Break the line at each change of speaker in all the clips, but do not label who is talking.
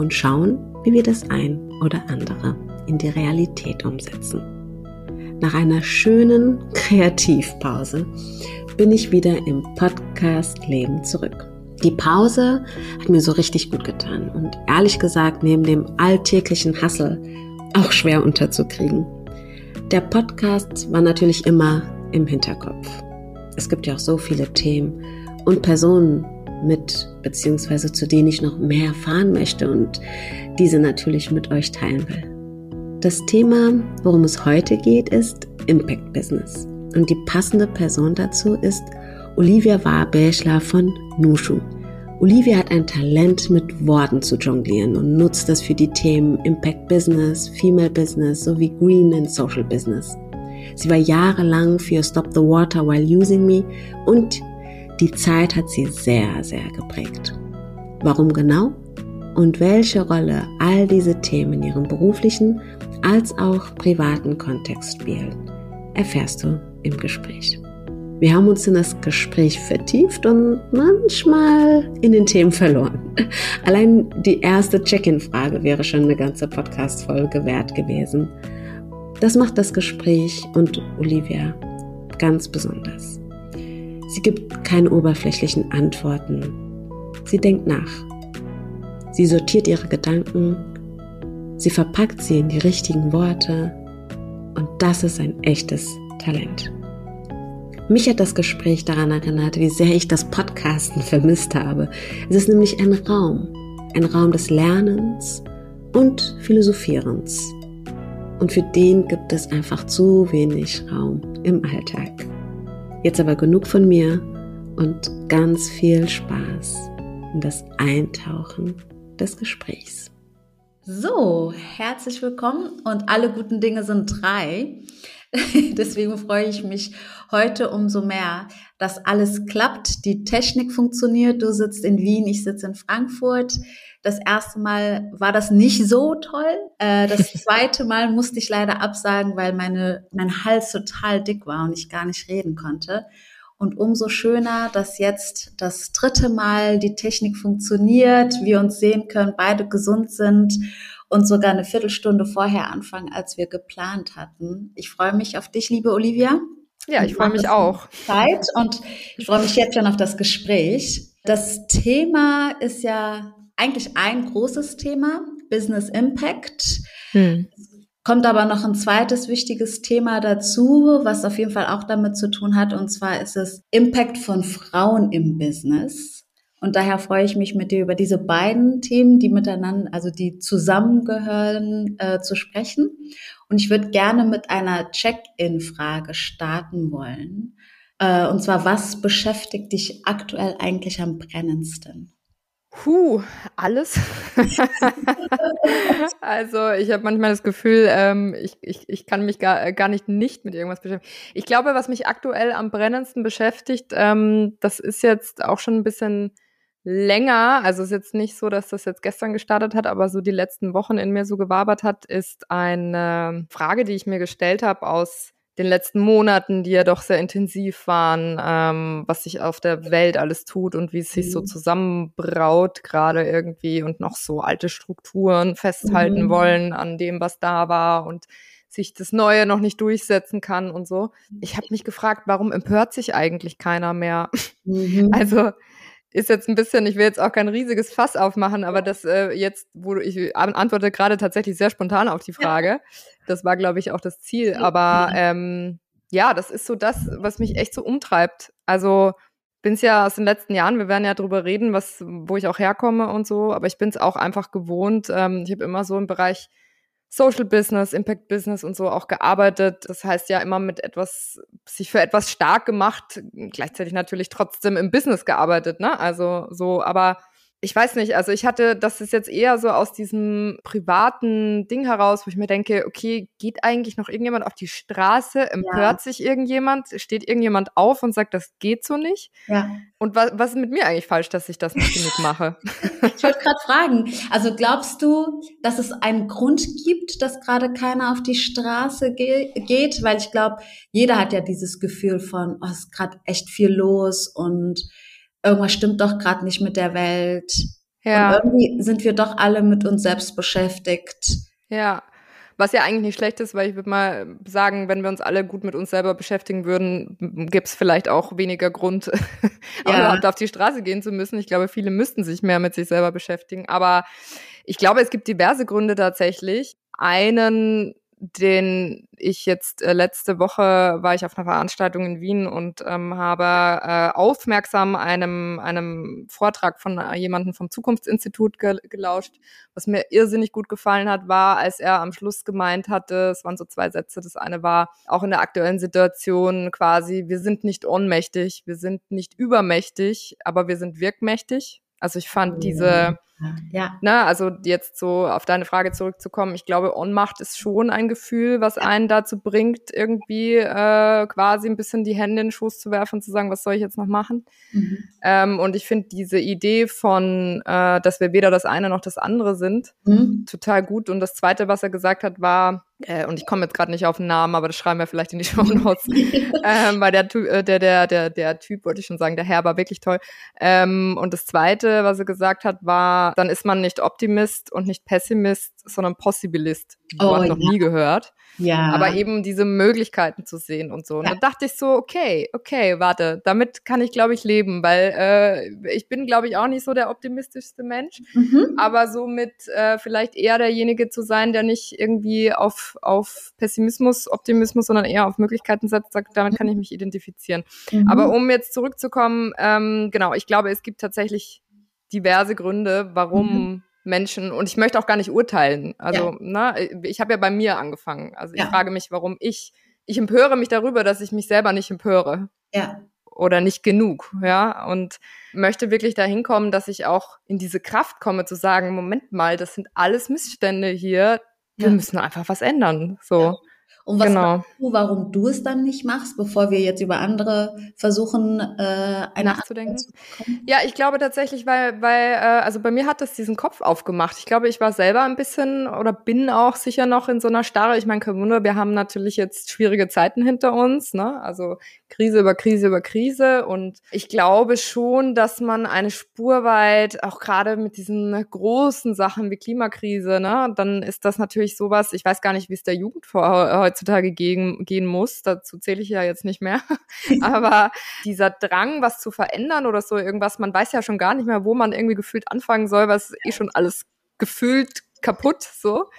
und schauen, wie wir das ein oder andere in die Realität umsetzen. Nach einer schönen Kreativpause bin ich wieder im Podcast Leben zurück. Die Pause hat mir so richtig gut getan und ehrlich gesagt neben dem alltäglichen Hassel auch schwer unterzukriegen. Der Podcast war natürlich immer im Hinterkopf. Es gibt ja auch so viele Themen und Personen mit, beziehungsweise zu denen ich noch mehr erfahren möchte und diese natürlich mit euch teilen will. Das Thema, worum es heute geht, ist Impact Business. Und die passende Person dazu ist Olivia Warbächler von Nushu. Olivia hat ein Talent, mit Worten zu jonglieren und nutzt das für die Themen Impact Business, Female Business sowie Green and Social Business. Sie war jahrelang für Stop the Water While Using Me und die Zeit hat sie sehr, sehr geprägt. Warum genau? Und welche Rolle all diese Themen in ihrem beruflichen als auch privaten Kontext spielen, erfährst du im Gespräch. Wir haben uns in das Gespräch vertieft und manchmal in den Themen verloren. Allein die erste Check-in-Frage wäre schon eine ganze Podcast-Folge wert gewesen. Das macht das Gespräch und Olivia ganz besonders. Sie gibt keine oberflächlichen Antworten. Sie denkt nach. Sie sortiert ihre Gedanken. Sie verpackt sie in die richtigen Worte. Und das ist ein echtes Talent. Mich hat das Gespräch daran erinnert, wie sehr ich das Podcasten vermisst habe. Es ist nämlich ein Raum, ein Raum des Lernens und Philosophierens. Und für den gibt es einfach zu wenig Raum im Alltag. Jetzt aber genug von mir und ganz viel Spaß in das Eintauchen des Gesprächs.
So, herzlich willkommen und alle guten Dinge sind drei. Deswegen freue ich mich heute umso mehr, dass alles klappt, die Technik funktioniert. Du sitzt in Wien, ich sitze in Frankfurt. Das erste Mal war das nicht so toll. Äh, das zweite Mal musste ich leider absagen, weil meine, mein Hals total dick war und ich gar nicht reden konnte. Und umso schöner, dass jetzt das dritte Mal die Technik funktioniert, wir uns sehen können, beide gesund sind und sogar eine Viertelstunde vorher anfangen, als wir geplant hatten. Ich freue mich auf dich, liebe Olivia.
Ja, ich freue mich auch.
Zeit und ich freue mich jetzt schon auf das Gespräch. Das Thema ist ja eigentlich ein großes Thema, Business Impact. Hm. Kommt aber noch ein zweites wichtiges Thema dazu, was auf jeden Fall auch damit zu tun hat, und zwar ist es Impact von Frauen im Business. Und daher freue ich mich mit dir über diese beiden Themen, die miteinander, also die zusammengehören, äh, zu sprechen. Und ich würde gerne mit einer Check-in-Frage starten wollen. Äh, und zwar, was beschäftigt dich aktuell eigentlich am brennendsten?
Puh, alles. also ich habe manchmal das Gefühl, ähm, ich, ich, ich kann mich gar, gar nicht nicht mit irgendwas beschäftigen. Ich glaube, was mich aktuell am brennendsten beschäftigt, ähm, das ist jetzt auch schon ein bisschen länger. Also es ist jetzt nicht so, dass das jetzt gestern gestartet hat, aber so die letzten Wochen in mir so gewabert hat, ist eine Frage, die ich mir gestellt habe aus den letzten Monaten, die ja doch sehr intensiv waren, ähm, was sich auf der Welt alles tut und wie es sich so mhm. zusammenbraut gerade irgendwie und noch so alte Strukturen festhalten mhm. wollen an dem, was da war und sich das Neue noch nicht durchsetzen kann und so. Ich habe mich gefragt, warum empört sich eigentlich keiner mehr? Mhm. Also ist jetzt ein bisschen, ich will jetzt auch kein riesiges Fass aufmachen, aber das äh, jetzt, wo ich antworte gerade tatsächlich sehr spontan auf die Frage. Das war, glaube ich, auch das Ziel. Aber ähm, ja, das ist so das, was mich echt so umtreibt. Also bin es ja aus den letzten Jahren, wir werden ja drüber reden, was, wo ich auch herkomme und so, aber ich bin es auch einfach gewohnt. Ähm, ich habe immer so im Bereich Social Business, Impact Business und so auch gearbeitet. Das heißt ja immer mit etwas, sich für etwas stark gemacht, gleichzeitig natürlich trotzdem im Business gearbeitet, ne? Also so, aber ich weiß nicht, also ich hatte, das ist jetzt eher so aus diesem privaten Ding heraus, wo ich mir denke, okay, geht eigentlich noch irgendjemand auf die Straße, empört ja. sich irgendjemand, steht irgendjemand auf und sagt, das geht so nicht? Ja. Und was, was ist mit mir eigentlich falsch, dass ich das nicht genug mache?
ich wollte gerade fragen, also glaubst du, dass es einen Grund gibt, dass gerade keiner auf die Straße ge geht? Weil ich glaube, jeder hat ja dieses Gefühl von, oh, es ist gerade echt viel los und irgendwas stimmt doch gerade nicht mit der Welt. Ja. Und irgendwie sind wir doch alle mit uns selbst beschäftigt.
Ja. Was ja eigentlich nicht schlecht ist, weil ich würde mal sagen, wenn wir uns alle gut mit uns selber beschäftigen würden, gibt es vielleicht auch weniger Grund, ja. überhaupt auf die Straße gehen zu müssen. Ich glaube, viele müssten sich mehr mit sich selber beschäftigen. Aber ich glaube, es gibt diverse Gründe tatsächlich. Einen den ich jetzt äh, letzte Woche war ich auf einer Veranstaltung in Wien und ähm, habe äh, aufmerksam einem einem Vortrag von äh, jemandem vom Zukunftsinstitut ge gelauscht. Was mir irrsinnig gut gefallen hat, war, als er am Schluss gemeint hatte, es waren so zwei Sätze. Das eine war auch in der aktuellen Situation quasi: Wir sind nicht ohnmächtig, wir sind nicht übermächtig, aber wir sind wirkmächtig. Also ich fand diese ja. Na, also jetzt so auf deine Frage zurückzukommen, ich glaube, Ohnmacht ist schon ein Gefühl, was einen dazu bringt, irgendwie äh, quasi ein bisschen die Hände in den Schoß zu werfen und zu sagen, was soll ich jetzt noch machen? Mhm. Ähm, und ich finde diese Idee von, äh, dass wir weder das eine noch das andere sind, mhm. total gut. Und das Zweite, was er gesagt hat, war, äh, und ich komme jetzt gerade nicht auf den Namen, aber das schreiben wir vielleicht in die Show Notes. ähm, weil der, äh, der, der, der, der Typ, wollte ich schon sagen, der Herr war wirklich toll. Ähm, und das Zweite, was er gesagt hat, war, dann ist man nicht Optimist und nicht Pessimist, sondern Possibilist. Oh, Wort noch ja. nie gehört. Ja. Aber eben diese Möglichkeiten zu sehen und so. Und ja. da dachte ich so, okay, okay, warte, damit kann ich, glaube ich, leben, weil äh, ich bin, glaube ich, auch nicht so der optimistischste Mensch, mhm. aber somit äh, vielleicht eher derjenige zu sein, der nicht irgendwie auf, auf Pessimismus, Optimismus, sondern eher auf Möglichkeiten setzt, sagt, damit kann ich mich identifizieren. Mhm. Aber um jetzt zurückzukommen, ähm, genau, ich glaube, es gibt tatsächlich diverse Gründe, warum mhm. Menschen, und ich möchte auch gar nicht urteilen. Also, ja. na, ne, ich habe ja bei mir angefangen. Also ich ja. frage mich, warum ich, ich empöre mich darüber, dass ich mich selber nicht empöre. Ja. Oder nicht genug, ja. Und möchte wirklich dahin kommen, dass ich auch in diese Kraft komme, zu sagen, Moment mal, das sind alles Missstände hier. Wir ja. müssen einfach was ändern. So.
Und was genau. du, warum du es dann nicht machst, bevor wir jetzt über andere versuchen, äh,
nachzudenken? Ja, ich glaube tatsächlich, weil, weil, äh, also bei mir hat das diesen Kopf aufgemacht. Ich glaube, ich war selber ein bisschen oder bin auch sicher noch in so einer Starre. Ich meine, kein Wunder, wir haben natürlich jetzt schwierige Zeiten hinter uns, ne? Also Krise über Krise über Krise. Und ich glaube schon, dass man eine Spur weit, auch gerade mit diesen großen Sachen wie Klimakrise, ne, dann ist das natürlich sowas, ich weiß gar nicht, wie es der Jugend vor heutzutage gehen, gehen muss. Dazu zähle ich ja jetzt nicht mehr. Aber dieser Drang, was zu verändern oder so irgendwas, man weiß ja schon gar nicht mehr, wo man irgendwie gefühlt anfangen soll, was eh schon alles gefühlt kaputt so.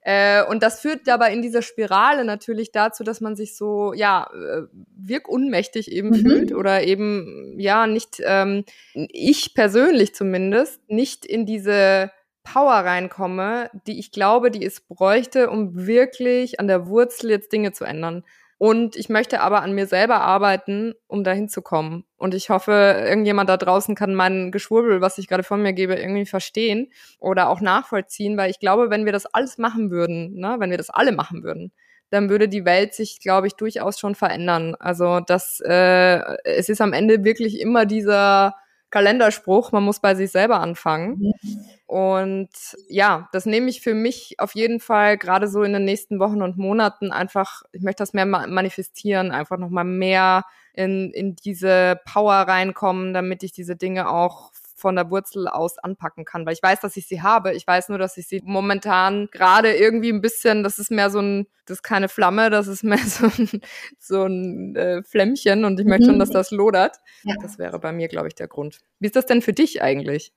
Äh, und das führt dabei in dieser Spirale natürlich dazu, dass man sich so, ja, äh, wirkunmächtig eben mhm. fühlt oder eben, ja, nicht, ähm, ich persönlich zumindest, nicht in diese Power reinkomme, die ich glaube, die es bräuchte, um wirklich an der Wurzel jetzt Dinge zu ändern. Und ich möchte aber an mir selber arbeiten, um dahin zu kommen. Und ich hoffe, irgendjemand da draußen kann mein Geschwurbel, was ich gerade von mir gebe, irgendwie verstehen oder auch nachvollziehen, weil ich glaube, wenn wir das alles machen würden, ne, wenn wir das alle machen würden, dann würde die Welt sich, glaube ich, durchaus schon verändern. Also das, äh, es ist am Ende wirklich immer dieser Kalenderspruch, man muss bei sich selber anfangen. Ja. Und ja, das nehme ich für mich auf jeden Fall gerade so in den nächsten Wochen und Monaten einfach, ich möchte das mehr manifestieren, einfach nochmal mehr in, in diese Power reinkommen, damit ich diese Dinge auch von der Wurzel aus anpacken kann, weil ich weiß, dass ich sie habe. Ich weiß nur, dass ich sie momentan gerade irgendwie ein bisschen, das ist mehr so ein, das ist keine Flamme, das ist mehr so ein, so ein äh, Flämmchen und ich möchte schon, dass mhm. das lodert. Ja. Das wäre bei mir, glaube ich, der Grund. Wie ist das denn für dich eigentlich?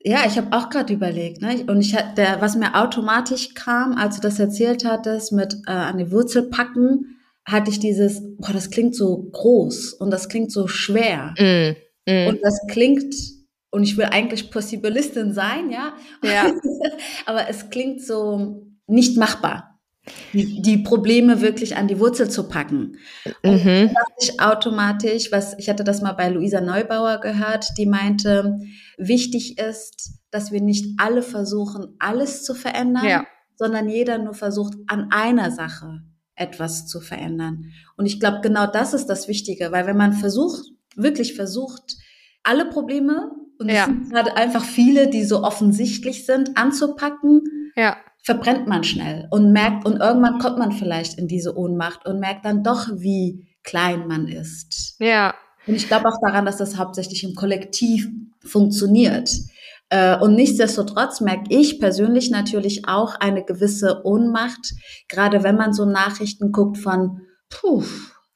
Ja, ich habe auch gerade überlegt, ne? Und ich der, was mir automatisch kam, als du das erzählt hattest, mit äh, an die Wurzel packen, hatte ich dieses, boah, das klingt so groß und das klingt so schwer. Mm, mm. Und das klingt und ich will eigentlich Possibilistin sein, ja. Ja. Aber es klingt so nicht machbar. die, die Probleme wirklich an die Wurzel zu packen. Und mhm. ich automatisch, was ich hatte das mal bei Luisa Neubauer gehört, die meinte, wichtig ist, dass wir nicht alle versuchen, alles zu verändern, ja. sondern jeder nur versucht, an einer Sache etwas zu verändern. Und ich glaube, genau das ist das Wichtige, weil wenn man versucht, wirklich versucht, alle Probleme, und es sind gerade einfach viele, die so offensichtlich sind, anzupacken, ja verbrennt man schnell und merkt, und irgendwann kommt man vielleicht in diese Ohnmacht und merkt dann doch, wie klein man ist.
Ja.
Und ich glaube auch daran, dass das hauptsächlich im Kollektiv funktioniert. Äh, und nichtsdestotrotz merke ich persönlich natürlich auch eine gewisse Ohnmacht, gerade wenn man so Nachrichten guckt von, puh,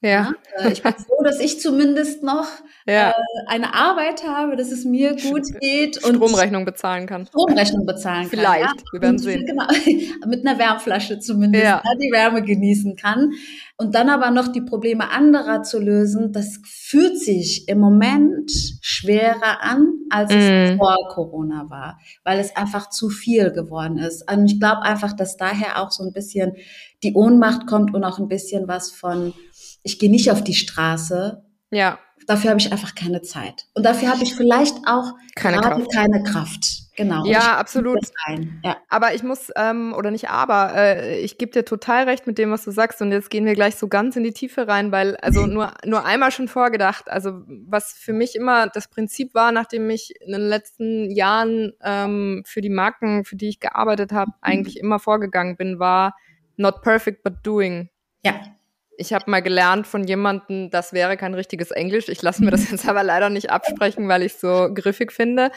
ja. ja. Äh, ich bin froh, dass ich zumindest noch ja. äh, eine Arbeit habe, dass es mir gut geht
und Stromrechnung bezahlen kann.
Stromrechnung bezahlen
kann. Vielleicht, ja. wir werden sehen.
Genau, mit einer Wärmflasche zumindest, ja. die Wärme genießen kann. Und dann aber noch die Probleme anderer zu lösen, das fühlt sich im Moment schwerer an, als es mm. vor Corona war, weil es einfach zu viel geworden ist. Und ich glaube einfach, dass daher auch so ein bisschen die Ohnmacht kommt und auch ein bisschen was von ich gehe nicht auf die Straße.
Ja.
Dafür habe ich einfach keine Zeit. Und dafür habe ich vielleicht auch keine Kraft. keine Kraft. Genau.
Ja, absolut. Ja. Aber ich muss, ähm, oder nicht aber, äh, ich gebe dir total recht mit dem, was du sagst. Und jetzt gehen wir gleich so ganz in die Tiefe rein, weil, also nur, nur einmal schon vorgedacht, also was für mich immer das Prinzip war, nachdem ich in den letzten Jahren ähm, für die Marken, für die ich gearbeitet habe, eigentlich immer vorgegangen bin, war not perfect, but doing.
Ja.
Ich habe mal gelernt von jemandem, das wäre kein richtiges Englisch. Ich lasse mir das jetzt aber leider nicht absprechen, weil ich es so griffig finde.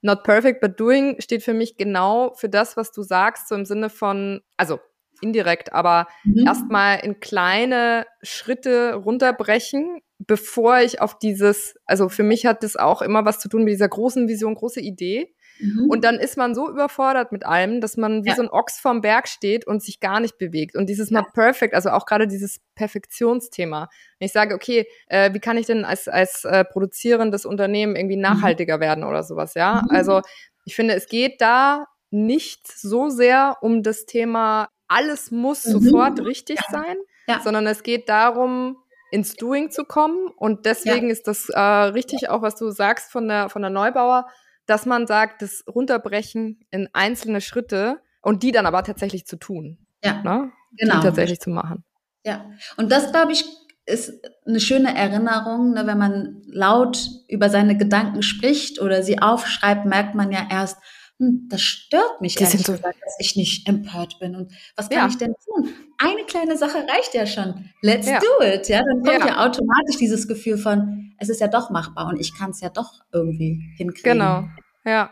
Not perfect, but doing steht für mich genau für das, was du sagst, so im Sinne von, also indirekt, aber mhm. erstmal in kleine Schritte runterbrechen, bevor ich auf dieses, also für mich hat das auch immer was zu tun mit dieser großen Vision, große Idee. Mhm. Und dann ist man so überfordert mit allem, dass man wie ja. so ein Ochs vorm Berg steht und sich gar nicht bewegt. Und dieses ja. Not Perfect, also auch gerade dieses Perfektionsthema. Wenn ich sage, okay, äh, wie kann ich denn als, als äh, produzierendes Unternehmen irgendwie mhm. nachhaltiger mhm. werden oder sowas, ja? Mhm. Also ich finde, es geht da nicht so sehr um das Thema, alles muss mhm. sofort richtig ja. sein, sondern es geht darum, ins Doing zu kommen. Und deswegen ist das äh, richtig auch, was du sagst von der, von der Neubauer, dass man sagt, das runterbrechen in einzelne Schritte und die dann aber tatsächlich zu tun.
Ja,
ne? genau. Die tatsächlich zu machen.
Ja, und das, glaube ich, ist eine schöne Erinnerung, ne? wenn man laut über seine Gedanken spricht oder sie aufschreibt, merkt man ja erst, das stört mich
die ehrlich
so gesagt, dass ich nicht empört bin. Und was kann ja. ich denn tun? Eine kleine Sache reicht ja schon. Let's ja. do it. Ja, dann kommt ja. ja. automatisch dieses Gefühl von, es ist ja doch machbar und ich kann es ja doch irgendwie hinkriegen.
Genau. Ja.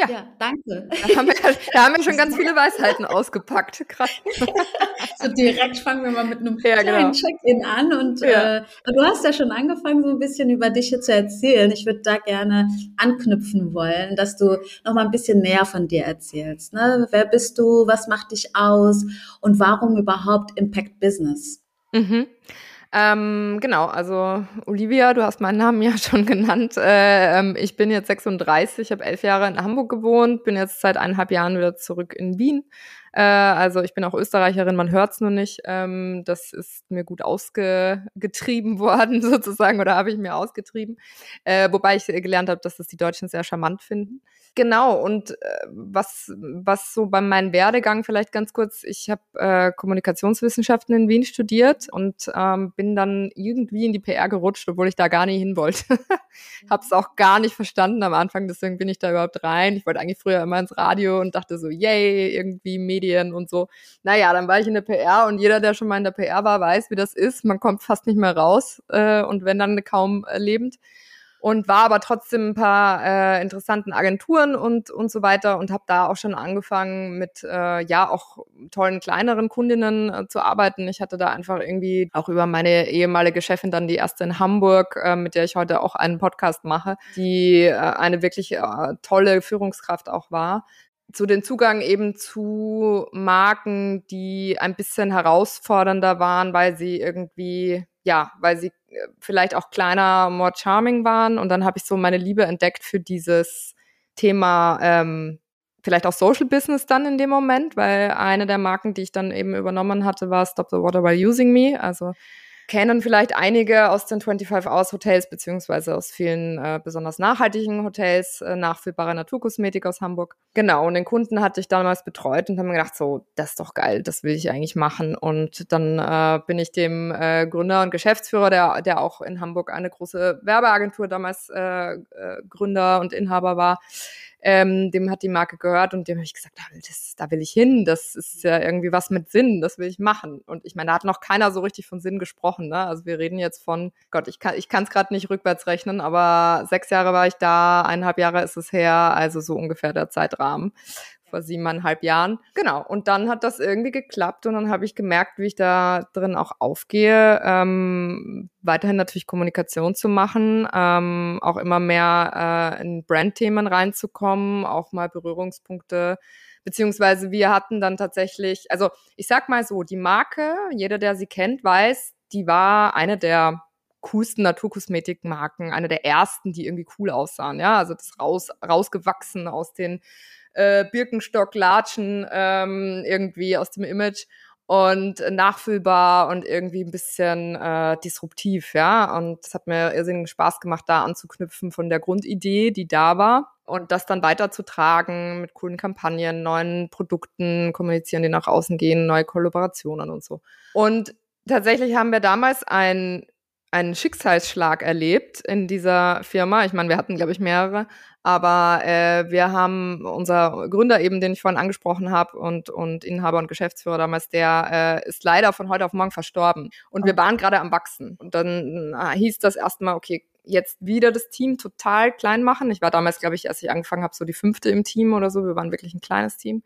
Ja. ja, danke.
Da haben, wir, da haben wir schon ganz viele Weisheiten ausgepackt. Krass.
so direkt fangen wir mal mit einem ja, kleinen genau. Check-in an. Und ja. äh, du hast ja schon angefangen, so ein bisschen über dich hier zu erzählen. Ich würde da gerne anknüpfen wollen, dass du noch mal ein bisschen näher von dir erzählst. Ne? Wer bist du? Was macht dich aus? Und warum überhaupt Impact Business?
Mhm. Ähm, genau, also Olivia, du hast meinen Namen ja schon genannt. Äh, ähm, ich bin jetzt 36, habe elf Jahre in Hamburg gewohnt, bin jetzt seit eineinhalb Jahren wieder zurück in Wien. Äh, also ich bin auch Österreicherin, man hört's nur nicht. Ähm, das ist mir gut ausgetrieben worden sozusagen oder habe ich mir ausgetrieben. Äh, wobei ich gelernt habe, dass das die Deutschen sehr charmant finden. Genau, und äh, was, was so bei meinem Werdegang vielleicht ganz kurz, ich habe äh, Kommunikationswissenschaften in Wien studiert und ähm, bin dann irgendwie in die PR gerutscht, obwohl ich da gar nie hin wollte. habe es auch gar nicht verstanden am Anfang, deswegen bin ich da überhaupt rein. Ich wollte eigentlich früher immer ins Radio und dachte so, yay, irgendwie Medien und so. Naja, dann war ich in der PR und jeder, der schon mal in der PR war, weiß, wie das ist. Man kommt fast nicht mehr raus äh, und wenn dann kaum äh, lebend und war aber trotzdem ein paar äh, interessanten Agenturen und und so weiter und habe da auch schon angefangen mit äh, ja auch tollen kleineren Kundinnen äh, zu arbeiten. Ich hatte da einfach irgendwie auch über meine ehemalige Chefin dann die erste in Hamburg, äh, mit der ich heute auch einen Podcast mache, die äh, eine wirklich äh, tolle Führungskraft auch war zu den Zugang eben zu Marken, die ein bisschen herausfordernder waren, weil sie irgendwie, ja, weil sie vielleicht auch kleiner, more charming waren. Und dann habe ich so meine Liebe entdeckt für dieses Thema, ähm, vielleicht auch Social Business dann in dem Moment, weil eine der Marken, die ich dann eben übernommen hatte, war Stop the Water While Using Me. Also kennen vielleicht einige aus den 25 Hours Hotels beziehungsweise aus vielen äh, besonders nachhaltigen Hotels, äh, nachfüllbare Naturkosmetik aus Hamburg. Genau, und den Kunden hatte ich damals betreut und habe mir gedacht, so, das ist doch geil, das will ich eigentlich machen. Und dann äh, bin ich dem äh, Gründer und Geschäftsführer, der, der auch in Hamburg eine große Werbeagentur damals äh, äh, Gründer und Inhaber war, ähm, dem hat die Marke gehört und dem habe ich gesagt, da will, das, da will ich hin, das ist ja irgendwie was mit Sinn, das will ich machen. Und ich meine, da hat noch keiner so richtig von Sinn gesprochen. Ne? Also wir reden jetzt von, Gott, ich kann ich es gerade nicht rückwärts rechnen, aber sechs Jahre war ich da, eineinhalb Jahre ist es her, also so ungefähr der Zeitrahmen vor siebeneinhalb Jahren. Genau. Und dann hat das irgendwie geklappt und dann habe ich gemerkt, wie ich da drin auch aufgehe, ähm, weiterhin natürlich Kommunikation zu machen, ähm, auch immer mehr äh, in Brandthemen reinzukommen, auch mal Berührungspunkte beziehungsweise wir hatten dann tatsächlich, also ich sag mal so, die Marke, jeder, der sie kennt, weiß, die war eine der coolsten Naturkosmetikmarken, eine der ersten, die irgendwie cool aussahen, ja, also das raus, rausgewachsen aus den äh, Birkenstock-Latschen ähm, irgendwie aus dem Image und nachfüllbar und irgendwie ein bisschen äh, disruptiv, ja. Und es hat mir irrsinnigen Spaß gemacht, da anzuknüpfen von der Grundidee, die da war und das dann weiterzutragen mit coolen Kampagnen, neuen Produkten, kommunizieren, die nach außen gehen, neue Kollaborationen und so. Und tatsächlich haben wir damals ein einen Schicksalsschlag erlebt in dieser Firma. Ich meine, wir hatten, glaube ich, mehrere, aber äh, wir haben unser Gründer eben, den ich vorhin angesprochen habe, und, und Inhaber und Geschäftsführer damals, der äh, ist leider von heute auf morgen verstorben. Und wir waren gerade am Wachsen. Und dann äh, hieß das erstmal, okay, jetzt wieder das Team total klein machen. Ich war damals, glaube ich, als ich angefangen habe, so die fünfte im Team oder so. Wir waren wirklich ein kleines Team.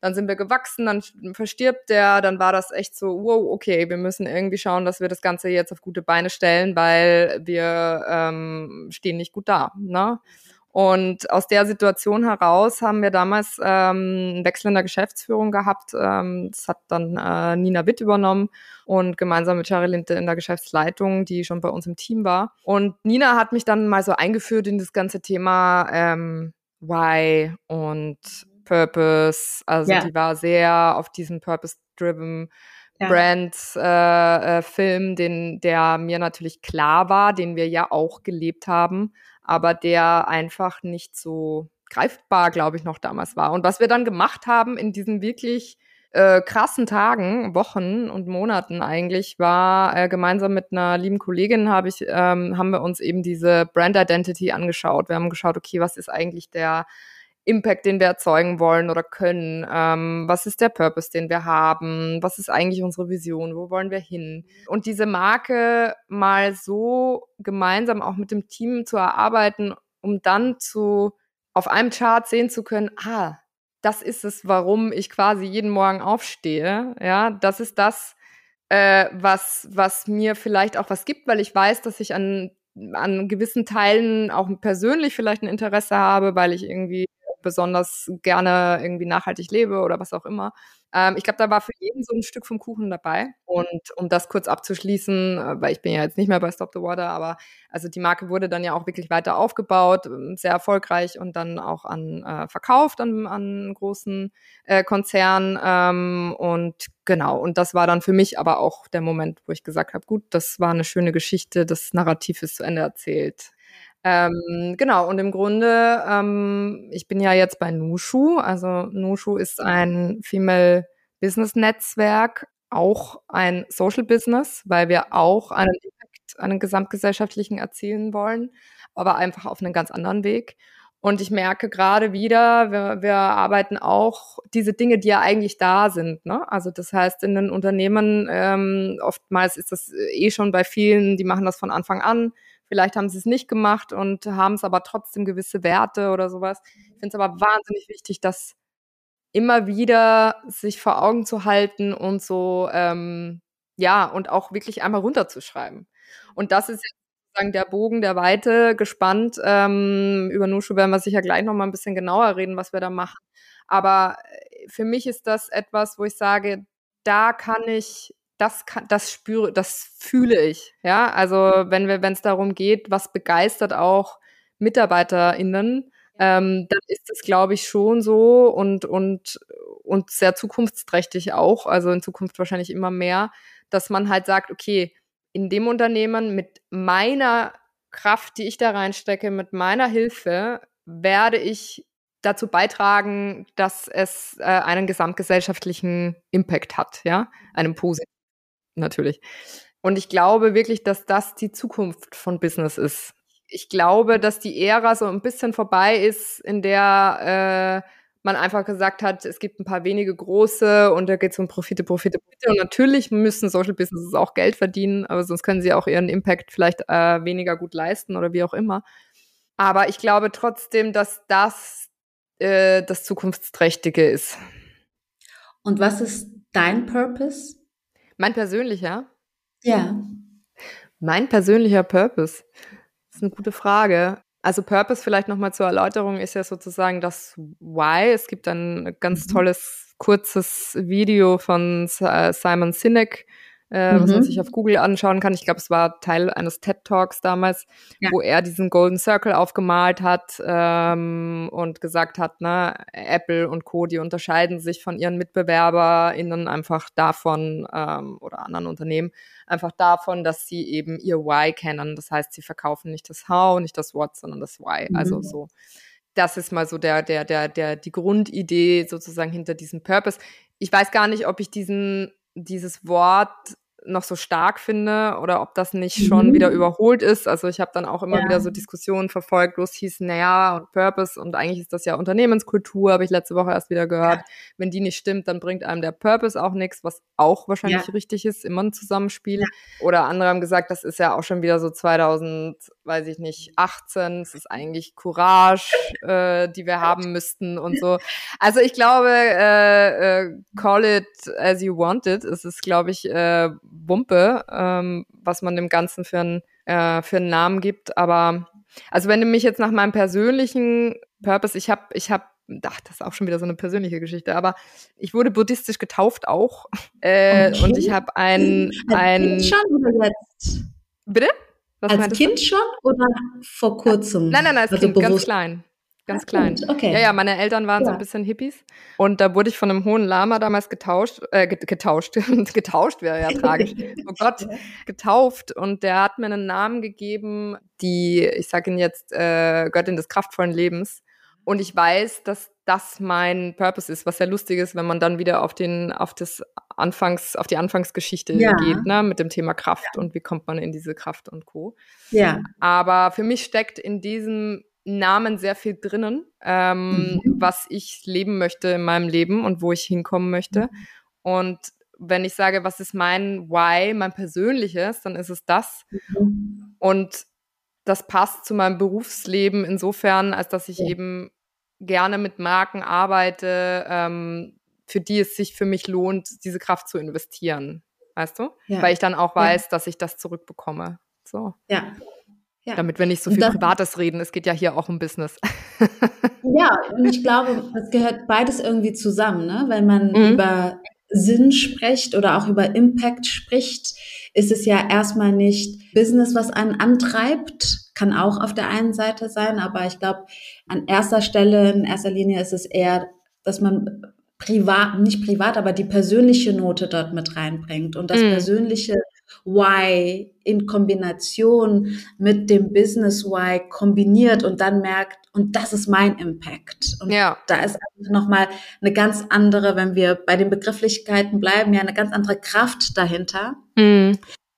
Dann sind wir gewachsen, dann verstirbt der, dann war das echt so, wow, okay, wir müssen irgendwie schauen, dass wir das Ganze jetzt auf gute Beine stellen, weil wir ähm, stehen nicht gut da. Ne? Und aus der Situation heraus haben wir damals ähm, einen Wechsel in der Geschäftsführung gehabt. Ähm, das hat dann äh, Nina Witt übernommen und gemeinsam mit Shari Linte in der Geschäftsleitung, die schon bei uns im Team war. Und Nina hat mich dann mal so eingeführt in das ganze Thema ähm, Why und Purpose. Also ja. die war sehr auf diesen Purpose-driven ja. Brand-Film, äh, äh, den der mir natürlich klar war, den wir ja auch gelebt haben, aber der einfach nicht so greifbar, glaube ich, noch damals war. Und was wir dann gemacht haben in diesen wirklich äh, krassen Tagen, Wochen und Monaten eigentlich, war äh, gemeinsam mit einer lieben Kollegin habe ich, ähm, haben wir uns eben diese Brand Identity angeschaut. Wir haben geschaut, okay, was ist eigentlich der Impact, den wir erzeugen wollen oder können? Ähm, was ist der Purpose, den wir haben? Was ist eigentlich unsere Vision? Wo wollen wir hin? Und diese Marke mal so gemeinsam auch mit dem Team zu erarbeiten, um dann zu auf einem Chart sehen zu können, ah, das ist es, warum ich quasi jeden Morgen aufstehe. Ja, das ist das, äh, was, was mir vielleicht auch was gibt, weil ich weiß, dass ich an, an gewissen Teilen auch persönlich vielleicht ein Interesse habe, weil ich irgendwie besonders gerne irgendwie nachhaltig lebe oder was auch immer. Ähm, ich glaube, da war für jeden so ein Stück vom Kuchen dabei. Und um das kurz abzuschließen, äh, weil ich bin ja jetzt nicht mehr bei Stop the Water, aber also die Marke wurde dann ja auch wirklich weiter aufgebaut, ähm, sehr erfolgreich und dann auch an äh, verkauft an, an großen äh, Konzernen. Ähm, und genau, und das war dann für mich aber auch der Moment, wo ich gesagt habe, gut, das war eine schöne Geschichte, das Narrativ ist zu Ende erzählt. Ähm, genau, und im Grunde, ähm, ich bin ja jetzt bei Nushu. Also Nushu ist ein Female Business Netzwerk, auch ein Social Business, weil wir auch einen Impact, einen gesamtgesellschaftlichen erzielen wollen, aber einfach auf einen ganz anderen Weg. Und ich merke gerade wieder, wir, wir arbeiten auch diese Dinge, die ja eigentlich da sind. Ne? Also das heißt, in den Unternehmen, ähm, oftmals ist das eh schon bei vielen, die machen das von Anfang an Vielleicht haben sie es nicht gemacht und haben es aber trotzdem gewisse Werte oder sowas. Ich finde es aber wahnsinnig wichtig, das immer wieder sich vor Augen zu halten und so, ähm, ja, und auch wirklich einmal runterzuschreiben. Und das ist sozusagen der Bogen der Weite gespannt. Ähm, über Nushu werden wir sicher gleich nochmal ein bisschen genauer reden, was wir da machen. Aber äh, für mich ist das etwas, wo ich sage, da kann ich das kann, das spüre, das fühle ich. Ja, also wenn wir, wenn es darum geht, was begeistert auch MitarbeiterInnen, ähm, dann ist es, glaube ich, schon so und, und, und sehr zukunftsträchtig auch, also in Zukunft wahrscheinlich immer mehr, dass man halt sagt, okay, in dem Unternehmen mit meiner Kraft, die ich da reinstecke, mit meiner Hilfe, werde ich dazu beitragen, dass es äh, einen gesamtgesellschaftlichen Impact hat, ja, einen positiven natürlich. Und ich glaube wirklich, dass das die Zukunft von Business ist. Ich glaube, dass die Ära so ein bisschen vorbei ist, in der äh, man einfach gesagt hat, es gibt ein paar wenige große und da geht es um Profite, Profite, Profite. Und natürlich müssen Social Businesses auch Geld verdienen, aber sonst können sie auch ihren Impact vielleicht äh, weniger gut leisten oder wie auch immer. Aber ich glaube trotzdem, dass das äh, das Zukunftsträchtige ist.
Und was ist dein Purpose?
Mein persönlicher?
Ja.
Mein persönlicher Purpose? Das ist eine gute Frage. Also Purpose vielleicht nochmal zur Erläuterung ist ja sozusagen das Why. Es gibt ein ganz mhm. tolles, kurzes Video von äh, Simon Sinek, äh, mhm. was man mhm. sich auf Google anschauen kann. Ich glaube, es war Teil eines TED Talks damals, ja. wo er diesen Golden Circle aufgemalt hat ähm, und gesagt hat, ne, Apple und Co. die unterscheiden sich von ihren MitbewerberInnen einfach davon ähm, oder anderen Unternehmen einfach davon, dass sie eben ihr Why kennen. Das heißt, sie verkaufen nicht das How, nicht das What, sondern das Why. Mhm. Also so das ist mal so der, der, der, der, die Grundidee sozusagen hinter diesem Purpose. Ich weiß gar nicht, ob ich diesen dieses Wort noch so stark finde oder ob das nicht schon mhm. wieder überholt ist. Also ich habe dann auch immer ja. wieder so Diskussionen verfolgt, wo es hieß, naja, und Purpose und eigentlich ist das ja Unternehmenskultur, habe ich letzte Woche erst wieder gehört. Ja. Wenn die nicht stimmt, dann bringt einem der Purpose auch nichts, was auch wahrscheinlich ja. richtig ist, immer ein Zusammenspiel. Oder andere haben gesagt, das ist ja auch schon wieder so 2000, weiß ich nicht, 18, es ist eigentlich Courage, äh, die wir haben müssten und so. Also ich glaube, äh, äh, call it as you want it. Es ist, glaube ich, äh, Wumpe, ähm, was man dem Ganzen für, ein, äh, für einen Namen gibt. Aber also wenn du mich jetzt nach meinem persönlichen Purpose, ich habe, ich habe ach, das ist auch schon wieder so eine persönliche Geschichte, aber ich wurde buddhistisch getauft auch. Äh, okay. Und ich habe ein, ein.
Schon oder jetzt?
Bitte?
Was Als Kind du? schon oder vor kurzem?
Nein, nein, nein, als also Kind, ganz klein. Ganz klein. Okay. Ja, ja, meine Eltern waren ja. so ein bisschen Hippies. Und da wurde ich von einem hohen Lama damals getauscht, äh, getauscht, getauscht wäre ja tragisch. Oh Gott, getauft. Und der hat mir einen Namen gegeben, die, ich sage ihn jetzt, äh, Göttin des kraftvollen Lebens. Und ich weiß, dass das mein Purpose ist, was sehr lustig ist, wenn man dann wieder auf den, auf das Anfangs, auf die Anfangsgeschichte ja. geht, ne, mit dem Thema Kraft ja. und wie kommt man in diese Kraft und Co.
Ja.
Aber für mich steckt in diesem Namen sehr viel drinnen, ähm, mhm. was ich leben möchte in meinem Leben und wo ich hinkommen möchte. Mhm. Und wenn ich sage, was ist mein Why, mein persönliches, dann ist es das. Mhm. Und das passt zu meinem Berufsleben insofern, als dass ich ja. eben gerne mit Marken arbeite, ähm, für die es sich für mich lohnt, diese Kraft zu investieren. Weißt du? Ja. Weil ich dann auch weiß, ja. dass ich das zurückbekomme. So.
Ja.
Ja. Damit wir nicht so viel das, Privates reden. Es geht ja hier auch um Business.
ja, und ich glaube, es gehört beides irgendwie zusammen, ne? Wenn man mhm. über Sinn spricht oder auch über Impact spricht, ist es ja erstmal nicht Business, was einen antreibt, kann auch auf der einen Seite sein, aber ich glaube, an erster Stelle, in erster Linie ist es eher, dass man privat, nicht privat, aber die persönliche Note dort mit reinbringt und das mm. persönliche Why in Kombination mit dem Business Why kombiniert und dann merkt, und das ist mein Impact. Und ja. da ist nochmal eine ganz andere, wenn wir bei den Begrifflichkeiten bleiben, ja eine ganz andere Kraft dahinter, mm.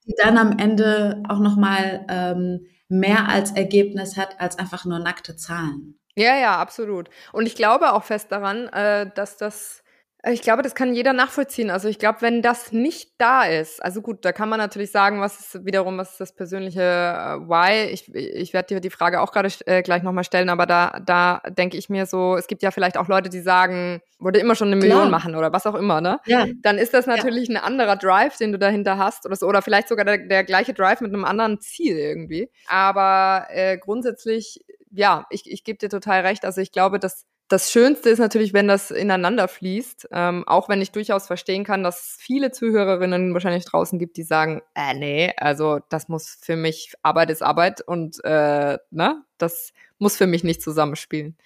die dann am Ende auch nochmal ähm, mehr als Ergebnis hat als einfach nur nackte Zahlen.
Ja, ja, absolut. Und ich glaube auch fest daran, äh, dass das ich glaube, das kann jeder nachvollziehen. Also ich glaube, wenn das nicht da ist, also gut, da kann man natürlich sagen, was ist wiederum, was ist das persönliche äh, Why? Ich, ich werde dir die Frage auch gerade äh, gleich nochmal stellen, aber da, da denke ich mir so, es gibt ja vielleicht auch Leute, die sagen, würde immer schon eine Million Klar. machen oder was auch immer, ne? Ja. Dann ist das natürlich ja. ein anderer Drive, den du dahinter hast oder so, oder vielleicht sogar der, der gleiche Drive mit einem anderen Ziel irgendwie. Aber äh, grundsätzlich, ja, ich, ich gebe dir total recht. Also ich glaube, dass das Schönste ist natürlich, wenn das ineinander fließt, ähm, auch wenn ich durchaus verstehen kann, dass es viele Zuhörerinnen wahrscheinlich draußen gibt, die sagen, äh, nee, also das muss für mich, Arbeit ist Arbeit und äh, ne, das muss für mich nicht zusammenspielen.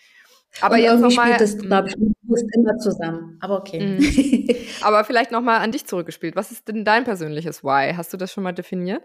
Aber und jetzt nochmal. spielt das, glaube ich, immer zusammen. Aber okay.
Mhm. Aber vielleicht nochmal an dich zurückgespielt. Was ist denn dein persönliches Why? Hast du das schon mal definiert?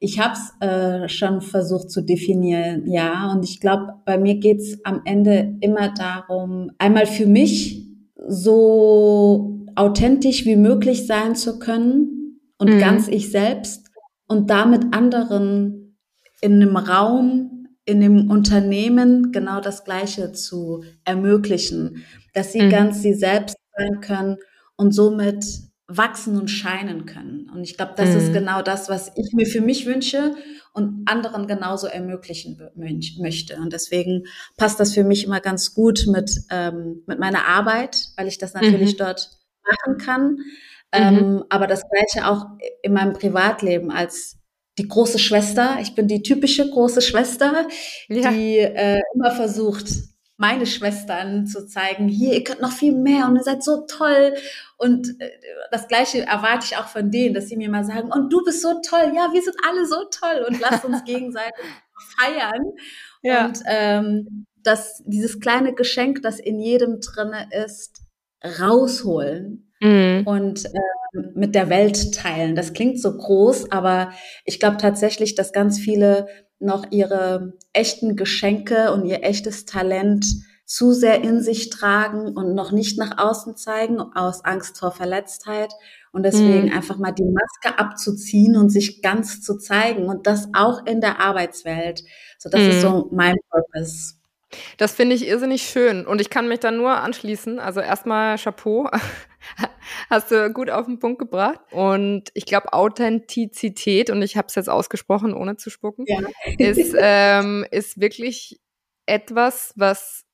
Ich habe es äh, schon versucht zu definieren, ja. Und ich glaube, bei mir geht's am Ende immer darum, einmal für mich so authentisch wie möglich sein zu können und mhm. ganz ich selbst und damit anderen in einem Raum, in dem Unternehmen genau das Gleiche zu ermöglichen, dass sie mhm. ganz sie selbst sein können und somit wachsen und scheinen können. Und ich glaube, das mhm. ist genau das, was ich mir für mich wünsche und anderen genauso ermöglichen möchte. Und deswegen passt das für mich immer ganz gut mit, ähm, mit meiner Arbeit, weil ich das natürlich mhm. dort machen kann. Mhm. Ähm, aber das Gleiche auch in meinem Privatleben als die große Schwester. Ich bin die typische große Schwester, ja. die äh, immer versucht, meine Schwestern zu zeigen, hier, ihr könnt noch viel mehr und ihr seid so toll. Und äh, das Gleiche erwarte ich auch von denen, dass sie mir mal sagen, und du bist so toll, ja, wir sind alle so toll und lasst uns gegenseitig feiern. Ja. Und ähm, dass dieses kleine Geschenk, das in jedem drinne ist, rausholen mhm. und äh, mit der Welt teilen. Das klingt so groß, aber ich glaube tatsächlich, dass ganz viele noch ihre echten Geschenke und ihr echtes Talent zu sehr in sich tragen und noch nicht nach außen zeigen, aus Angst vor Verletztheit. Und deswegen mhm. einfach mal die Maske abzuziehen und sich ganz zu zeigen und das auch in der Arbeitswelt. So, das mhm. ist so mein Purpose.
Das finde ich irrsinnig schön und ich kann mich da nur anschließen. Also erstmal Chapeau, hast du gut auf den Punkt gebracht. Und ich glaube, Authentizität, und ich habe es jetzt ausgesprochen, ohne zu spucken, ja. ist, ähm, ist wirklich etwas, was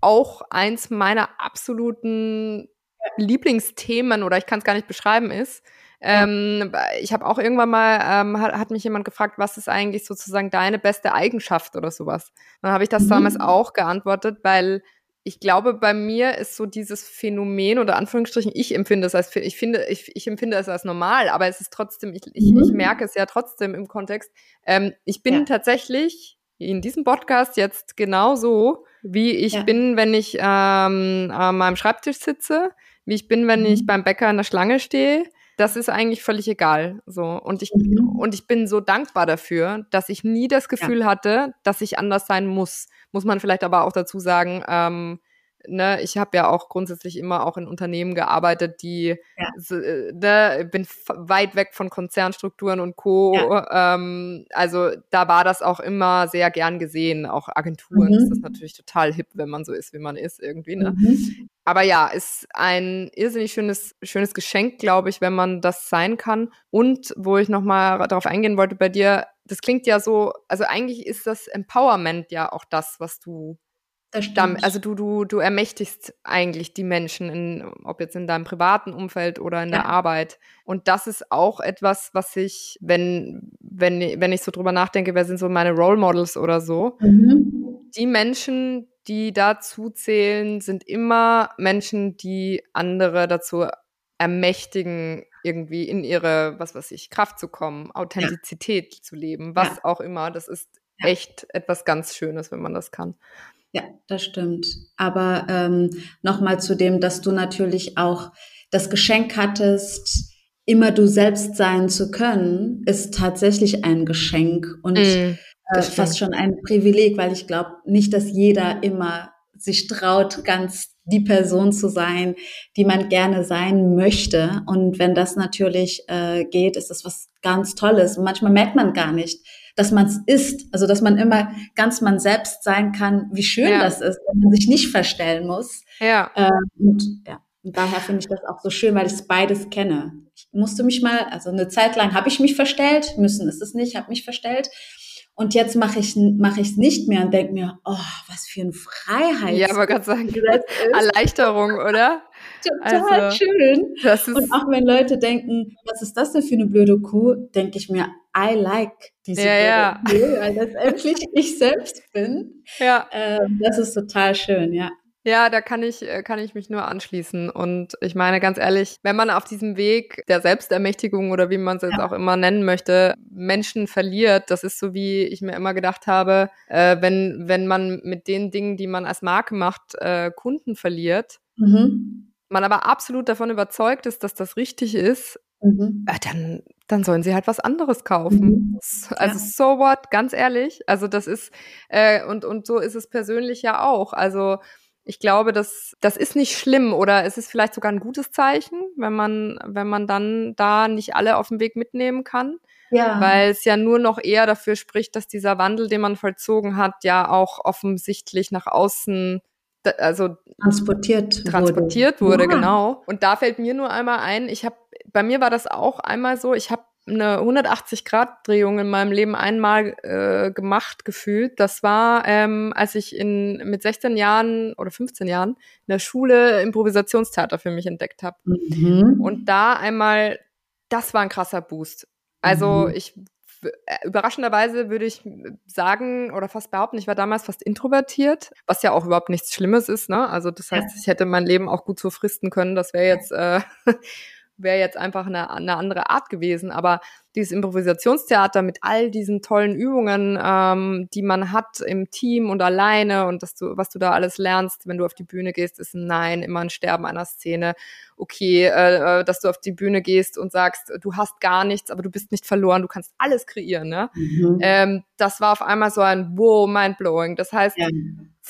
auch eins meiner absoluten Lieblingsthemen oder ich kann es gar nicht beschreiben ist. Ähm, ich habe auch irgendwann mal, ähm, hat, hat, mich jemand gefragt, was ist eigentlich sozusagen deine beste Eigenschaft oder sowas. Dann habe ich das mhm. damals auch geantwortet, weil ich glaube, bei mir ist so dieses Phänomen oder Anführungsstrichen, ich empfinde es als, ich finde, ich, ich empfinde es als normal, aber es ist trotzdem, ich, ich, mhm. ich merke es ja trotzdem im Kontext. Ähm, ich bin ja. tatsächlich in diesem Podcast jetzt genauso, wie ich ja. bin, wenn ich ähm, an meinem Schreibtisch sitze, wie ich bin, wenn mhm. ich beim Bäcker in der Schlange stehe, das ist eigentlich völlig egal. So. Und ich, mhm. und ich bin so dankbar dafür, dass ich nie das Gefühl ja. hatte, dass ich anders sein muss. Muss man vielleicht aber auch dazu sagen, ähm, ne, ich habe ja auch grundsätzlich immer auch in Unternehmen gearbeitet, die ja. Äh, ne, bin weit weg von Konzernstrukturen und Co. Ja. Ähm, also da war das auch immer sehr gern gesehen. Auch Agenturen mhm. ist das natürlich total hip, wenn man so ist, wie man ist irgendwie. Ne? Mhm. Aber ja, ist ein irrsinnig schönes, schönes Geschenk, glaube ich, wenn man das sein kann. Und wo ich nochmal darauf eingehen wollte bei dir, das klingt ja so, also eigentlich ist das Empowerment ja auch das, was du das stimmt. Also du, du, du ermächtigst eigentlich die Menschen, in, ob jetzt in deinem privaten Umfeld oder in ja. der Arbeit. Und das ist auch etwas, was ich, wenn, wenn, wenn ich so drüber nachdenke, wer sind so meine Role Models oder so, mhm. die Menschen, die dazu zählen, sind immer Menschen, die andere dazu ermächtigen, irgendwie in ihre, was weiß ich, Kraft zu kommen, Authentizität ja. zu leben, was ja. auch immer. Das ist echt etwas ganz Schönes, wenn man das kann.
Ja, das stimmt. Aber ähm, nochmal zu dem, dass du natürlich auch das Geschenk hattest, immer du selbst sein zu können, ist tatsächlich ein Geschenk und mm, äh, fast schon ein Privileg, weil ich glaube nicht, dass jeder immer sich traut, ganz die Person zu sein, die man gerne sein möchte. Und wenn das natürlich äh, geht, ist das was ganz Tolles. Und manchmal merkt man gar nicht, dass man es ist, also dass man immer ganz man selbst sein kann, wie schön ja. das ist, wenn man sich nicht verstellen muss. Ja. Ähm, und ja, und daher finde ich das auch so schön, weil ich beides kenne. Ich musste mich mal, also eine Zeit lang habe ich mich verstellt, müssen ist es nicht, habe mich verstellt. Und jetzt mache ich mache ich es nicht mehr und denke mir, oh, was für ein Freiheit.
Ja, aber ganz sagen, Erleichterung, oder?
Total also, schön. Das und auch wenn Leute denken, was ist das denn für eine blöde Kuh, denke ich mir, I like diese ja, blöde ja. Kuh, weil letztendlich ich selbst bin. Ja. Ähm, das ist total schön, ja.
Ja, da kann ich, äh, kann ich mich nur anschließen. Und ich meine ganz ehrlich, wenn man auf diesem Weg der Selbstermächtigung oder wie man es jetzt ja. auch immer nennen möchte, Menschen verliert, das ist so wie ich mir immer gedacht habe, äh, wenn, wenn man mit den Dingen, die man als Marke macht, äh, Kunden verliert, mhm. Man aber absolut davon überzeugt ist, dass das richtig ist, mhm. äh, dann, dann sollen sie halt was anderes kaufen. Mhm. Also ja. so what, ganz ehrlich. Also das ist, äh, und, und so ist es persönlich ja auch. Also ich glaube, das, das ist nicht schlimm oder es ist vielleicht sogar ein gutes Zeichen, wenn man, wenn man dann da nicht alle auf dem Weg mitnehmen kann. Ja. Weil es ja nur noch eher dafür spricht, dass dieser Wandel, den man vollzogen hat, ja auch offensichtlich nach außen also
transportiert
transportiert wurde, wurde ja. genau. Und da fällt mir nur einmal ein, ich habe bei mir war das auch einmal so, ich habe eine 180-Grad-Drehung in meinem Leben einmal äh, gemacht gefühlt. Das war, ähm, als ich in, mit 16 Jahren oder 15 Jahren in der Schule Improvisationstheater für mich entdeckt habe. Mhm. Und da einmal, das war ein krasser Boost. Also mhm. ich überraschenderweise würde ich sagen oder fast behaupten, ich war damals fast introvertiert, was ja auch überhaupt nichts Schlimmes ist. Ne? Also das heißt, ich hätte mein Leben auch gut so fristen können. Das wäre jetzt äh, wäre jetzt einfach eine, eine andere Art gewesen. Aber dieses Improvisationstheater mit all diesen tollen Übungen, ähm, die man hat im Team und alleine und dass du, was du da alles lernst, wenn du auf die Bühne gehst, ist ein Nein, immer ein Sterben einer Szene. Okay, äh, äh, dass du auf die Bühne gehst und sagst, du hast gar nichts, aber du bist nicht verloren, du kannst alles kreieren. Ne? Mhm. Ähm, das war auf einmal so ein Wow, mindblowing. Das heißt, ja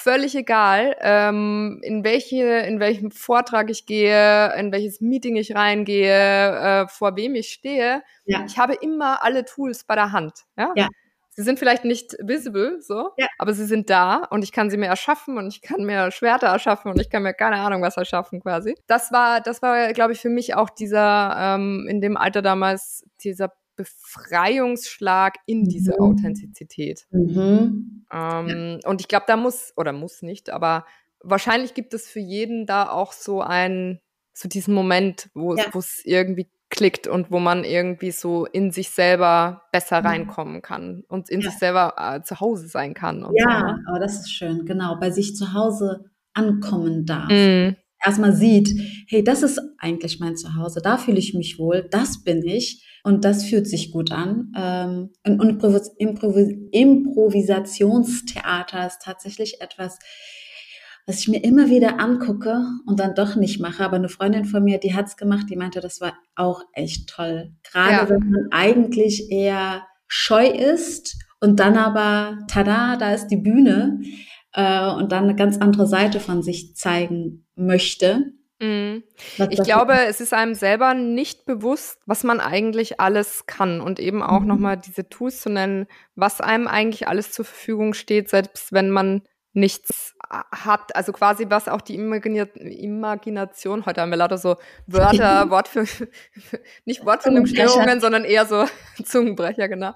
völlig egal, ähm, in welche, in welchem Vortrag ich gehe, in welches Meeting ich reingehe, äh, vor wem ich stehe. Ja. Ich habe immer alle Tools bei der Hand. Ja? ja. Sie sind vielleicht nicht visible, so, ja. aber sie sind da und ich kann sie mir erschaffen und ich kann mir Schwerter erschaffen und ich kann mir keine Ahnung was erschaffen quasi. Das war, das war, glaube ich, für mich auch dieser ähm, in dem Alter damals dieser Befreiungsschlag in diese mhm. Authentizität. Mhm. Ähm, und ich glaube, da muss, oder muss nicht, aber wahrscheinlich gibt es für jeden da auch so ein, so diesen Moment, wo ja. es irgendwie klickt und wo man irgendwie so in sich selber besser mhm. reinkommen kann und in ja. sich selber äh, zu Hause sein kann.
ja,
so.
Ne? aber das ist schön, genau, bei sich zu Hause ankommen darf. Mhm. Erstmal sieht, hey, das ist eigentlich mein Zuhause, da fühle ich mich wohl, das bin ich und das fühlt sich gut an. Ähm, und Improvis Improvis Improvisationstheater ist tatsächlich etwas, was ich mir immer wieder angucke und dann doch nicht mache. Aber eine Freundin von mir, die hat es gemacht, die meinte, das war auch echt toll. Gerade ja. wenn man eigentlich eher scheu ist und dann aber, tada, da ist die Bühne äh, und dann eine ganz andere Seite von sich zeigen möchte.
Mhm. Ich glaube, es ist einem selber nicht bewusst, was man eigentlich alles kann und eben auch mhm. nochmal diese Tools zu nennen, was einem eigentlich alles zur Verfügung steht, selbst wenn man nichts hat, also quasi was auch die Imagina Imagination, heute haben wir lauter so Wörter, Wort für, nicht Wortfindungsstörungen, sondern eher so Zungenbrecher, genau.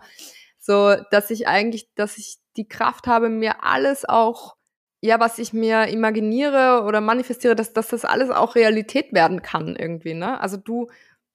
So, dass ich eigentlich, dass ich die Kraft habe, mir alles auch ja, was ich mir imaginiere oder manifestiere, dass, dass das alles auch Realität werden kann irgendwie, ne? Also du,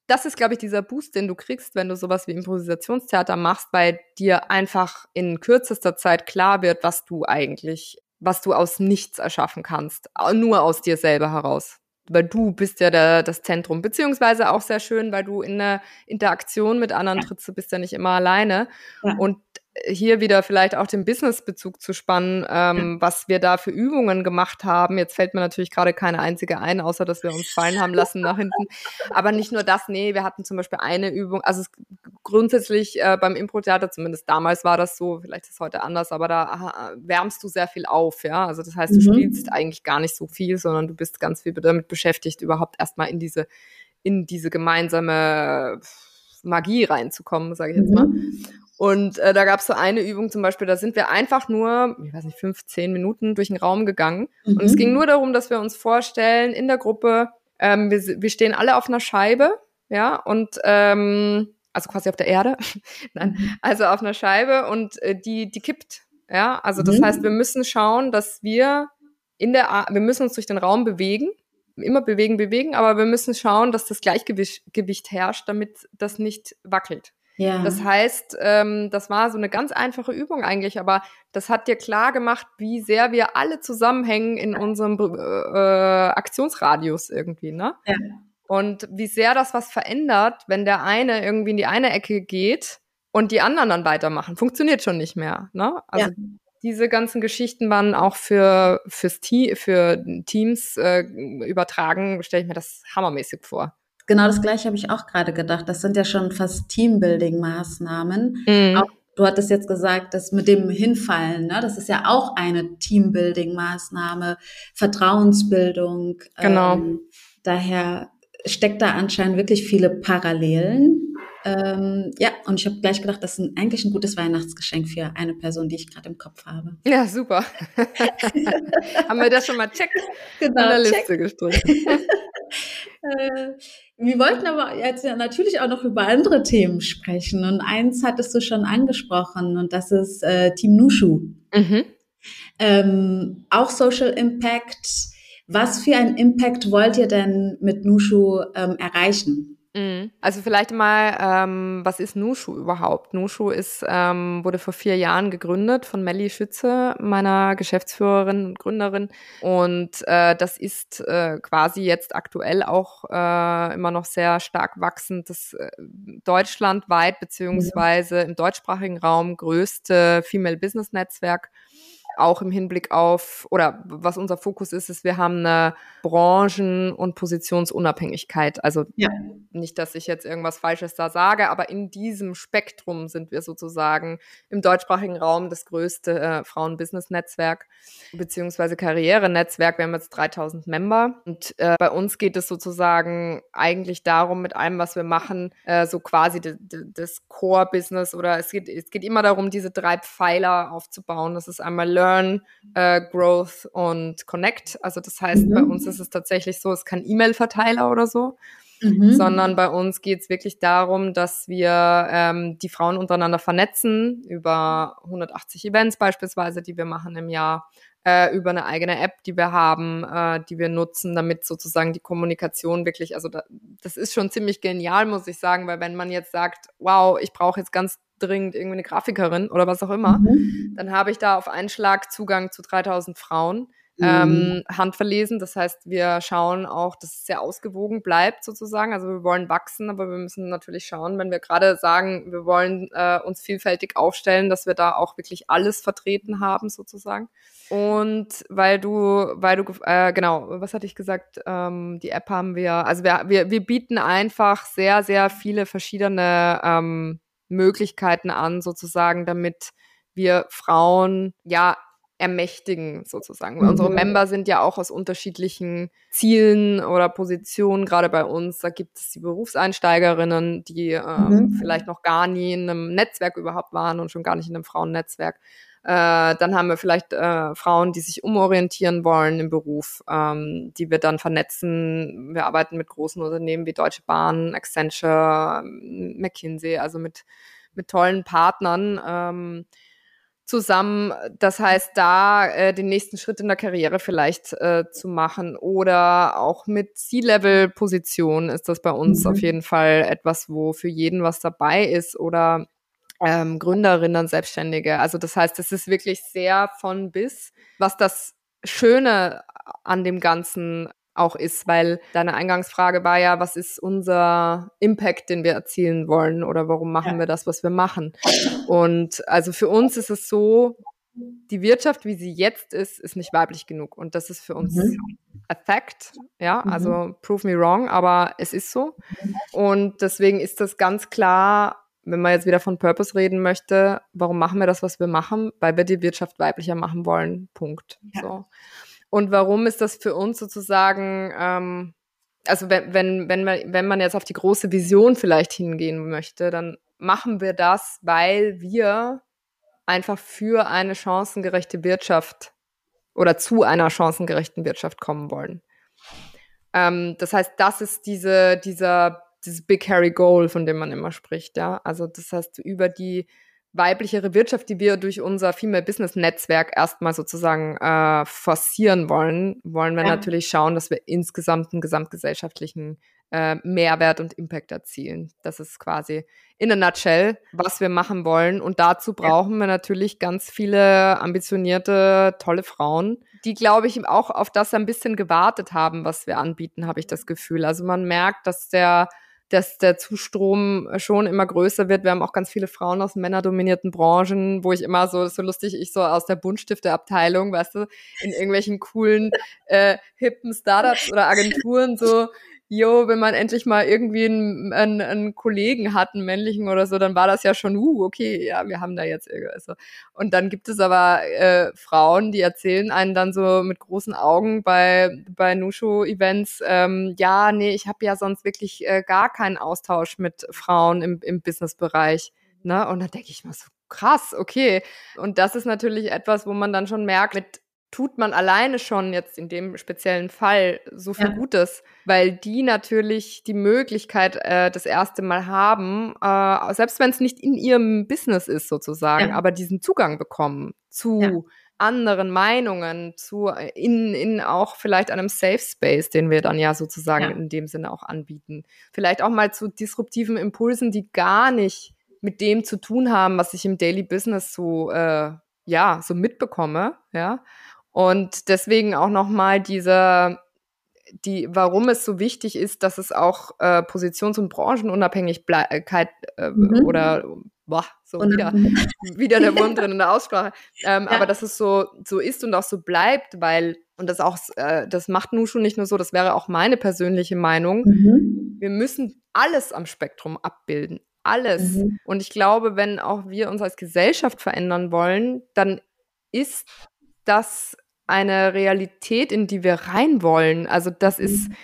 das ist, glaube ich, dieser Boost, den du kriegst, wenn du sowas wie Improvisationstheater machst, weil dir einfach in kürzester Zeit klar wird, was du eigentlich, was du aus nichts erschaffen kannst. Nur aus dir selber heraus. Weil du bist ja der, das Zentrum. Beziehungsweise auch sehr schön, weil du in der Interaktion mit anderen trittst, du bist ja nicht immer alleine. Ja. Und hier wieder vielleicht auch den Business-Bezug zu spannen, ähm, was wir da für Übungen gemacht haben. Jetzt fällt mir natürlich gerade keine einzige ein, außer dass wir uns fallen haben lassen nach hinten. Aber nicht nur das, nee, wir hatten zum Beispiel eine Übung, also es, grundsätzlich äh, beim Impro-Theater, zumindest damals war das so, vielleicht ist es heute anders, aber da aha, wärmst du sehr viel auf, ja. Also das heißt, du mhm. spielst eigentlich gar nicht so viel, sondern du bist ganz viel damit beschäftigt, überhaupt erstmal in diese, in diese gemeinsame Magie reinzukommen, sage ich jetzt mal. Mhm. Und äh, da gab es so eine Übung zum Beispiel, da sind wir einfach nur, ich weiß nicht, fünf, zehn Minuten durch den Raum gegangen. Mhm. Und es mhm. ging nur darum, dass wir uns vorstellen, in der Gruppe, ähm, wir, wir stehen alle auf einer Scheibe, ja, und ähm, also quasi auf der Erde, nein, mhm. also auf einer Scheibe und äh, die, die kippt, ja. Also das mhm. heißt, wir müssen schauen, dass wir in der, wir müssen uns durch den Raum bewegen, immer bewegen, bewegen, aber wir müssen schauen, dass das Gleichgewicht Gewicht herrscht, damit das nicht wackelt. Ja. Das heißt, ähm, das war so eine ganz einfache Übung eigentlich, aber das hat dir klar gemacht, wie sehr wir alle zusammenhängen in unserem äh, Aktionsradius irgendwie, ne? Ja. Und wie sehr das was verändert, wenn der eine irgendwie in die eine Ecke geht und die anderen dann weitermachen. Funktioniert schon nicht mehr, ne? Also ja. Diese ganzen Geschichten waren auch für fürs Team, für Teams äh, übertragen, stelle ich mir das hammermäßig vor.
Genau das gleiche habe ich auch gerade gedacht. Das sind ja schon fast Teambuilding-Maßnahmen. Mhm. Auch, du hattest jetzt gesagt, das mit dem Hinfallen, ne? das ist ja auch eine Teambuilding-Maßnahme, Vertrauensbildung.
Genau. Ähm,
daher steckt da anscheinend wirklich viele Parallelen. Ähm, ja, und ich habe gleich gedacht, das ist eigentlich ein gutes Weihnachtsgeschenk für eine Person, die ich gerade im Kopf habe.
Ja, super. Haben wir das schon mal check genau, an der check. Liste gestrichen.
Äh, wir wollten aber jetzt natürlich auch noch über andere Themen sprechen. Und eins hattest du schon angesprochen, und das ist äh, Team Nushu. Mhm. Ähm, auch Social Impact. Was für einen Impact wollt ihr denn mit Nushu ähm, erreichen?
Mhm. Also vielleicht mal, ähm, was ist Nushu überhaupt? Nushu ist, ähm, wurde vor vier Jahren gegründet von Melly Schütze, meiner Geschäftsführerin und Gründerin. Und äh, das ist äh, quasi jetzt aktuell auch äh, immer noch sehr stark wachsend. Das äh, deutschlandweit beziehungsweise im deutschsprachigen Raum größte Female Business Netzwerk auch im Hinblick auf, oder was unser Fokus ist, ist, wir haben eine Branchen- und Positionsunabhängigkeit. Also ja. nicht, dass ich jetzt irgendwas Falsches da sage, aber in diesem Spektrum sind wir sozusagen im deutschsprachigen Raum das größte äh, Frauen-Business-Netzwerk beziehungsweise Karrierenetzwerk. Wir haben jetzt 3000 Member und äh, bei uns geht es sozusagen eigentlich darum, mit allem, was wir machen, äh, so quasi das Core-Business oder es geht, es geht immer darum, diese drei Pfeiler aufzubauen. Das ist einmal Learn, äh, Growth und Connect. Also das heißt, mhm. bei uns ist es tatsächlich so, es ist kein E-Mail-Verteiler oder so, mhm. sondern bei uns geht es wirklich darum, dass wir ähm, die Frauen untereinander vernetzen über 180 Events beispielsweise, die wir machen im Jahr äh, über eine eigene App, die wir haben, äh, die wir nutzen, damit sozusagen die Kommunikation wirklich, also da, das ist schon ziemlich genial, muss ich sagen, weil wenn man jetzt sagt, wow, ich brauche jetzt ganz dringend irgendwie eine Grafikerin oder was auch immer, mhm. dann habe ich da auf einen Schlag Zugang zu 3000 Frauen. Mhm. Ähm, handverlesen. Das heißt, wir schauen auch, dass es sehr ausgewogen bleibt sozusagen. Also wir wollen wachsen, aber wir müssen natürlich schauen, wenn wir gerade sagen, wir wollen äh, uns vielfältig aufstellen, dass wir da auch wirklich alles vertreten haben sozusagen. Und weil du, weil du, äh, genau, was hatte ich gesagt? Ähm, die App haben wir, also wir, wir, wir bieten einfach sehr, sehr viele verschiedene ähm, Möglichkeiten an, sozusagen, damit wir Frauen ja ermächtigen, sozusagen. Mhm. Unsere Member sind ja auch aus unterschiedlichen Zielen oder Positionen, gerade bei uns. Da gibt es die Berufseinsteigerinnen, die ähm, mhm. vielleicht noch gar nie in einem Netzwerk überhaupt waren und schon gar nicht in einem Frauennetzwerk. Äh, dann haben wir vielleicht äh, Frauen, die sich umorientieren wollen im Beruf, ähm, die wir dann vernetzen. Wir arbeiten mit großen Unternehmen wie Deutsche Bahn, Accenture, McKinsey, also mit, mit tollen Partnern. Ähm, zusammen. Das heißt, da äh, den nächsten Schritt in der Karriere vielleicht äh, zu machen oder auch mit C-Level-Positionen ist das bei uns mhm. auf jeden Fall etwas, wo für jeden was dabei ist oder ähm, Gründerinnen, Selbstständige. Also das heißt, es ist wirklich sehr von bis, was das Schöne an dem Ganzen auch ist, weil deine Eingangsfrage war ja, was ist unser Impact, den wir erzielen wollen oder warum machen ja. wir das, was wir machen? Und also für uns ist es so, die Wirtschaft, wie sie jetzt ist, ist nicht weiblich genug und das ist für uns mhm. a fact, ja, mhm. also prove me wrong, aber es ist so und deswegen ist das ganz klar wenn man jetzt wieder von Purpose reden möchte, warum machen wir das, was wir machen? Weil wir die Wirtschaft weiblicher machen wollen. Punkt. Ja. So. Und warum ist das für uns sozusagen, ähm, also wenn, wenn, wenn, man, wenn man jetzt auf die große Vision vielleicht hingehen möchte, dann machen wir das, weil wir einfach für eine chancengerechte Wirtschaft oder zu einer chancengerechten Wirtschaft kommen wollen. Ähm, das heißt, das ist diese, dieser dieses Big Harry Goal, von dem man immer spricht, ja. Also das heißt, über die weiblichere Wirtschaft, die wir durch unser Female Business Netzwerk erstmal sozusagen äh, forcieren wollen, wollen wir ja. natürlich schauen, dass wir insgesamt einen gesamtgesellschaftlichen äh, Mehrwert und Impact erzielen. Das ist quasi in a nutshell, was wir machen wollen. Und dazu brauchen wir natürlich ganz viele ambitionierte, tolle Frauen, die, glaube ich, auch auf das ein bisschen gewartet haben, was wir anbieten, habe ich das Gefühl. Also man merkt, dass der dass der Zustrom schon immer größer wird. Wir haben auch ganz viele Frauen aus männerdominierten Branchen, wo ich immer so, so lustig, ich so aus der Buntstifteabteilung, weißt du, in irgendwelchen coolen, äh, hippen Startups oder Agenturen so jo, wenn man endlich mal irgendwie einen, einen, einen Kollegen hat, einen männlichen oder so, dann war das ja schon, uh, okay, ja, wir haben da jetzt irgendwas. So. Und dann gibt es aber äh, Frauen, die erzählen einen dann so mit großen Augen bei, bei Nushu-Events, ähm, ja, nee, ich habe ja sonst wirklich äh, gar keinen Austausch mit Frauen im, im Businessbereich. Ne? Und dann denke ich mal so, krass, okay. Und das ist natürlich etwas, wo man dann schon merkt, mit tut man alleine schon jetzt in dem speziellen Fall so viel ja. Gutes, weil die natürlich die Möglichkeit äh, das erste Mal haben, äh, selbst wenn es nicht in ihrem Business ist sozusagen, ja. aber diesen Zugang bekommen zu ja. anderen Meinungen, zu äh, in, in auch vielleicht einem Safe Space, den wir dann ja sozusagen in dem Sinne auch anbieten. Vielleicht auch mal zu disruptiven Impulsen, die gar nicht mit dem zu tun haben, was ich im Daily Business so äh, ja so mitbekomme, ja und deswegen auch nochmal diese, die, warum es so wichtig ist, dass es auch äh, Positions- und Branchenunabhängigkeit äh, mhm. oder boah, so wieder, wieder der Wurm drin in der Aussprache. Ähm, ja. Aber dass es so, so ist und auch so bleibt, weil, und das auch, äh, das macht Nushu nicht nur so, das wäre auch meine persönliche Meinung. Mhm. Wir müssen alles am Spektrum abbilden. Alles. Mhm. Und ich glaube, wenn auch wir uns als Gesellschaft verändern wollen, dann ist das eine Realität, in die wir rein wollen. Also das ist, mhm.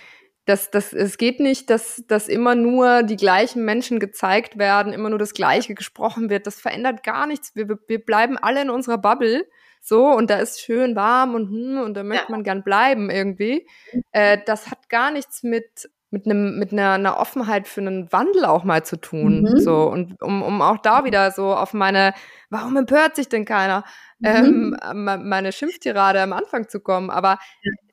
das, das, es geht nicht, dass, dass immer nur die gleichen Menschen gezeigt werden, immer nur das Gleiche gesprochen wird. Das verändert gar nichts. Wir, wir bleiben alle in unserer Bubble. So, und da ist schön warm und, hm, und da möchte ja. man gern bleiben irgendwie. Äh, das hat gar nichts mit mit einem mit einer, einer Offenheit für einen Wandel auch mal zu tun mhm. so und um, um auch da wieder so auf meine warum empört sich denn keiner mhm. ähm, meine Schimpftirade am Anfang zu kommen aber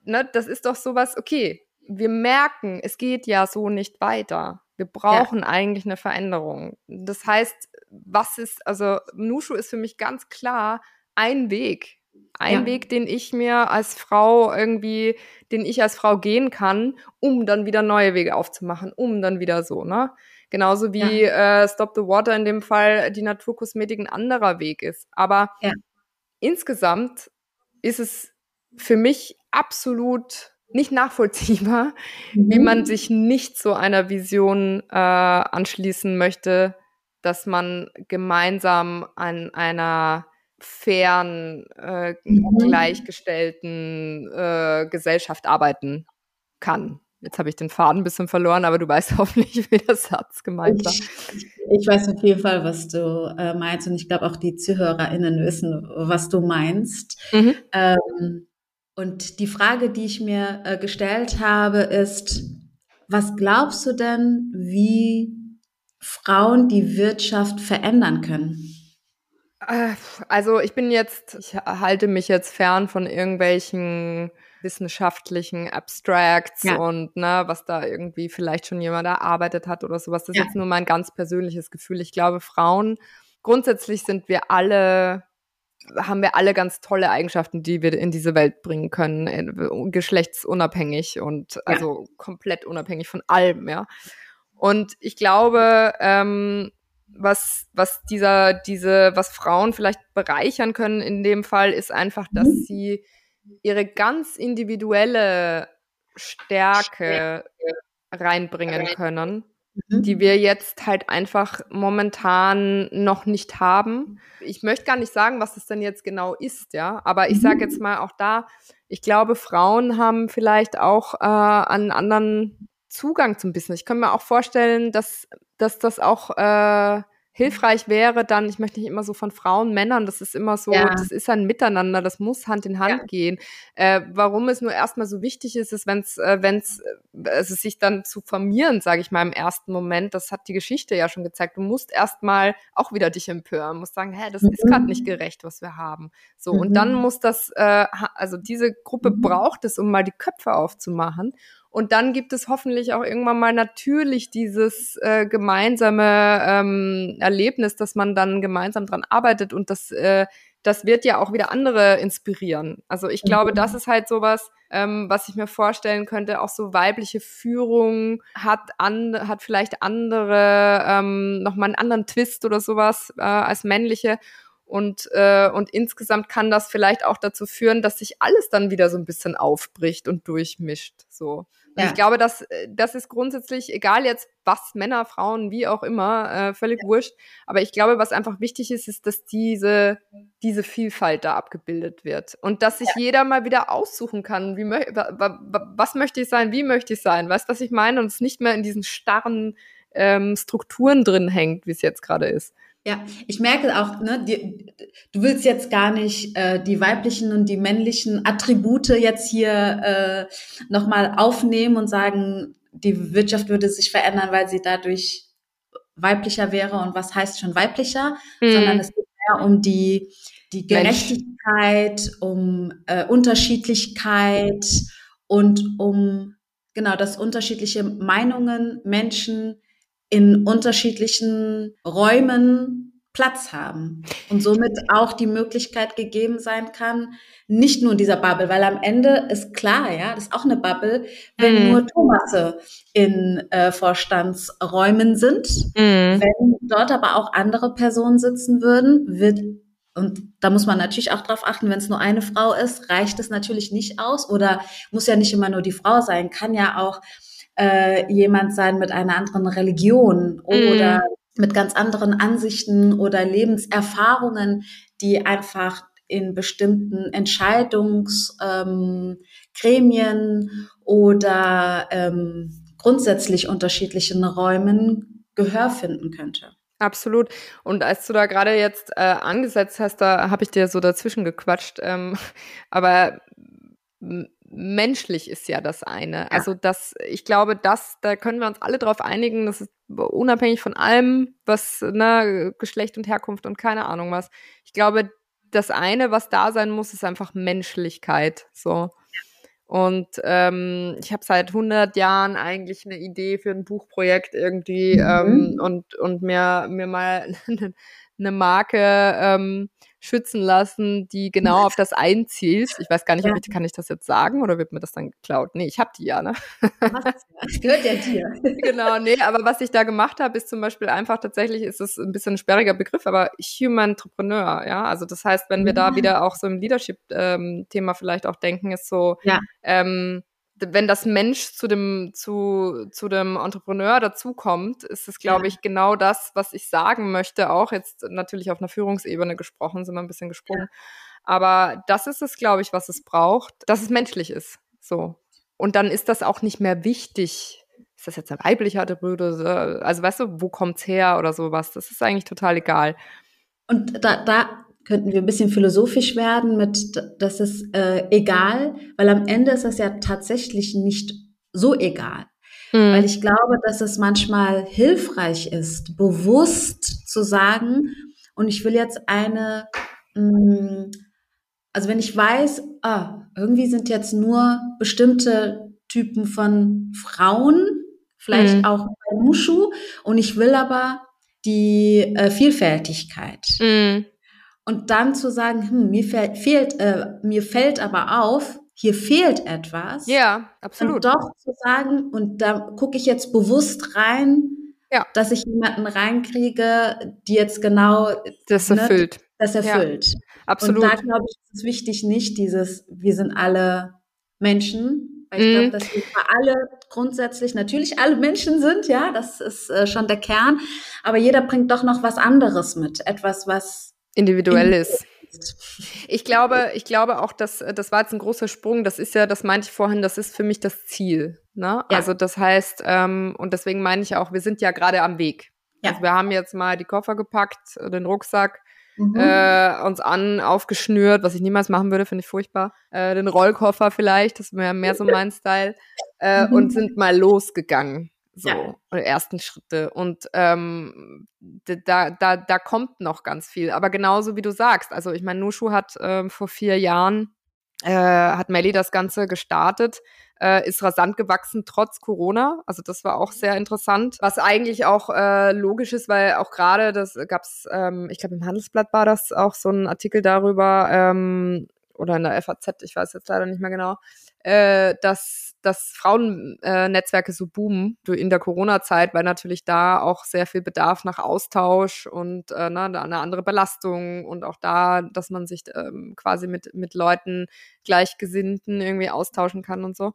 ne, das ist doch sowas okay wir merken es geht ja so nicht weiter wir brauchen ja. eigentlich eine Veränderung das heißt was ist also Nushu ist für mich ganz klar ein Weg ein ja. Weg, den ich mir als Frau irgendwie, den ich als Frau gehen kann, um dann wieder neue Wege aufzumachen, um dann wieder so, ne? Genauso wie ja. äh, Stop the Water in dem Fall die Naturkosmetik ein anderer Weg ist. Aber ja. Insgesamt ist es für mich absolut nicht nachvollziehbar, mhm. wie man sich nicht so einer Vision äh, anschließen möchte, dass man gemeinsam an einer fairen, äh, mhm. gleichgestellten äh, Gesellschaft arbeiten kann. Jetzt habe ich den Faden ein bisschen verloren, aber du weißt hoffentlich, wie der Satz gemeint war.
Ich, weiß auf jeden Fall, was du äh, meinst und ich glaube auch die ZuhörerInnen wissen, was du meinst. Mhm. Ähm, und die Frage, die ich mir äh, gestellt habe, ist, was glaubst du denn, wie Frauen die Wirtschaft verändern können?
Äh, also ich bin jetzt, ich halte mich jetzt fern von irgendwelchen wissenschaftlichen Abstracts ja. und ne, was da irgendwie vielleicht schon jemand erarbeitet hat oder sowas. Das ja. ist jetzt nur mein ganz persönliches Gefühl. Ich glaube, Frauen, grundsätzlich sind wir alle, haben wir alle ganz tolle Eigenschaften, die wir in diese Welt bringen können, äh, geschlechtsunabhängig und also komplett unabhängig von allem, ja. Und ich glaube, ähm, was, was dieser, diese, was Frauen vielleicht bereichern können in dem Fall, ist einfach, dass mhm. sie ihre ganz individuelle Stärke reinbringen können, mhm. die wir jetzt halt einfach momentan noch nicht haben. Ich möchte gar nicht sagen, was es denn jetzt genau ist, ja, aber ich sage jetzt mhm. mal auch da, ich glaube, Frauen haben vielleicht auch äh, einen anderen Zugang zum Business. Ich kann mir auch vorstellen, dass, dass das auch äh, hilfreich wäre dann, ich möchte nicht immer so von Frauen, Männern, das ist immer so, ja. das ist ein Miteinander, das muss Hand in Hand ja. gehen. Äh, warum es nur erstmal so wichtig ist, ist, wenn es, äh, wenn es, äh, also sich dann zu formieren, sage ich mal im ersten Moment, das hat die Geschichte ja schon gezeigt. Du musst erstmal auch wieder dich empören, musst sagen, hä, das mhm. ist gerade nicht gerecht, was wir haben. So mhm. und dann muss das, äh, also diese Gruppe mhm. braucht es, um mal die Köpfe aufzumachen Und dann gibt es hoffentlich auch irgendwann mal natürlich dieses äh, gemeinsame ähm, Erlebnis, dass man dann gemeinsam dran arbeitet und das, äh, das wird ja auch wieder andere inspirieren. Also ich glaube, mhm. das ist halt sowas, ähm, was ich mir vorstellen könnte, auch so weibliche Führung hat an, hat vielleicht andere, ähm, nochmal einen anderen Twist oder sowas äh, als männliche. Und, äh, und insgesamt kann das vielleicht auch dazu führen, dass sich alles dann wieder so ein bisschen aufbricht und durchmischt. So. Ja. Ich glaube, dass äh, das ist grundsätzlich, egal jetzt was, Männer, Frauen, wie auch immer, äh, völlig ja. wurscht. Aber ich glaube, was einfach wichtig ist, ist, dass diese, diese Vielfalt da abgebildet wird. Und dass sich ja. jeder mal wieder aussuchen kann, wie was möchte ich sein, wie möchte ich sein. Weißt du, was ich meine? Und es nicht mehr in diesen starren ähm, Strukturen drin hängt, wie es jetzt gerade ist.
Ja, ich merke auch, ne, die, du willst jetzt gar nicht äh, die weiblichen und die männlichen Attribute jetzt hier äh, nochmal aufnehmen und sagen, die Wirtschaft würde sich verändern, weil sie dadurch weiblicher wäre und was heißt schon weiblicher, mhm. sondern es geht mehr um die, die Gerechtigkeit, Mensch. um äh, Unterschiedlichkeit und um genau das unterschiedliche Meinungen, Menschen in unterschiedlichen Räumen Platz haben und somit auch die Möglichkeit gegeben sein kann, nicht nur in dieser Bubble, weil am Ende ist klar, ja, das ist auch eine Bubble, wenn mm. nur Thomasse in äh, Vorstandsräumen sind. Mm. Wenn dort aber auch andere Personen sitzen würden, wird und da muss man natürlich auch drauf achten, wenn es nur eine Frau ist, reicht es natürlich nicht aus oder muss ja nicht immer nur die Frau sein, kann ja auch äh, jemand sein mit einer anderen Religion oder mm. mit ganz anderen Ansichten oder Lebenserfahrungen, die einfach in bestimmten Entscheidungsgremien ähm, oder ähm, grundsätzlich unterschiedlichen Räumen Gehör finden könnte.
Absolut. Und als du da gerade jetzt äh, angesetzt hast, da habe ich dir so dazwischen gequatscht. Ähm, aber menschlich ist ja das eine. Ja. Also das, ich glaube, das, da können wir uns alle darauf einigen, das ist unabhängig von allem, was, ne, Geschlecht und Herkunft und keine Ahnung was. Ich glaube, das eine, was da sein muss, ist einfach Menschlichkeit. So. Und ähm, ich habe seit 100 Jahren eigentlich eine Idee für ein Buchprojekt irgendwie mhm. ähm, und, und mir, mir mal eine Marke ähm, schützen lassen, die genau auf das einzielt. Ich weiß gar nicht, ja. ich, kann ich das jetzt sagen oder wird mir das dann geklaut? Nee, ich habe die ja, ne?
Das gehört ja dir.
genau, nee, aber was ich da gemacht habe, ist zum Beispiel einfach tatsächlich, ist es ein bisschen ein sperriger Begriff, aber Human Entrepreneur, ja. Also das heißt, wenn wir ja. da wieder auch so im Leadership-Thema ähm, vielleicht auch denken, ist so, ja. ähm, wenn das Mensch zu dem, zu, zu dem Entrepreneur dazukommt, ist es, glaube ich, genau das, was ich sagen möchte. Auch jetzt natürlich auf einer Führungsebene gesprochen, sind wir ein bisschen gesprungen. Ja. Aber das ist es, glaube ich, was es braucht, dass es menschlich ist. So. Und dann ist das auch nicht mehr wichtig. Ist das jetzt ein weiblicher Attribut? Also, weißt du, wo kommt's her oder sowas? Das ist eigentlich total egal.
Und da, da könnten wir ein bisschen philosophisch werden mit, das ist äh, egal, weil am Ende ist das ja tatsächlich nicht so egal. Mhm. Weil ich glaube, dass es manchmal hilfreich ist, bewusst zu sagen, und ich will jetzt eine, mh, mm, also wenn ich weiß, ah, irgendwie sind jetzt nur bestimmte Typen von Frauen, vielleicht mhm. auch bei Mushu, und ich will aber die äh, Vielfältigkeit. Mhm. Und dann zu sagen, hm, mir fehlt, äh, mir fällt aber auf, hier fehlt etwas.
Ja, absolut.
Und doch zu sagen, und da gucke ich jetzt bewusst rein, ja. dass ich jemanden reinkriege, die jetzt genau
das ne, erfüllt. Ne,
das erfüllt. Ja,
absolut.
Und da glaube ich, ist es wichtig, nicht dieses, wir sind alle Menschen. Weil ich mhm. glaube, dass wir alle grundsätzlich natürlich alle Menschen sind, ja, das ist äh, schon der Kern. Aber jeder bringt doch noch was anderes mit. Etwas, was
individuell ist. Ich glaube, ich glaube auch, dass das war jetzt ein großer Sprung. Das ist ja, das meinte ich vorhin, das ist für mich das Ziel. Ne? Ja. Also das heißt, ähm, und deswegen meine ich auch, wir sind ja gerade am Weg. Ja. Also wir haben jetzt mal die Koffer gepackt, den Rucksack, mhm. äh, uns an, aufgeschnürt, was ich niemals machen würde, finde ich furchtbar. Äh, den Rollkoffer vielleicht, das wäre mehr so mein Style. Äh, mhm. Und sind mal losgegangen. So, ja. ersten Schritte. Und ähm, da, da, da kommt noch ganz viel. Aber genauso wie du sagst, also ich meine, Nushu hat ähm, vor vier Jahren, äh, hat Melly das Ganze gestartet. äh, ist rasant gewachsen trotz Corona. Also das war auch sehr interessant, was eigentlich auch äh, logisch ist, weil auch gerade das gab's, ähm, ich glaube im Handelsblatt war das auch so ein Artikel darüber ähm, oder in der FAZ, ich weiß jetzt leider nicht mehr genau, äh, dass dass Frauennetzwerke äh, so boomen in der Corona-Zeit, weil natürlich da auch sehr viel Bedarf nach Austausch und äh, ne, eine andere Belastung und auch da, dass man sich ähm, quasi mit, mit Leuten Gleichgesinnten irgendwie austauschen kann und so.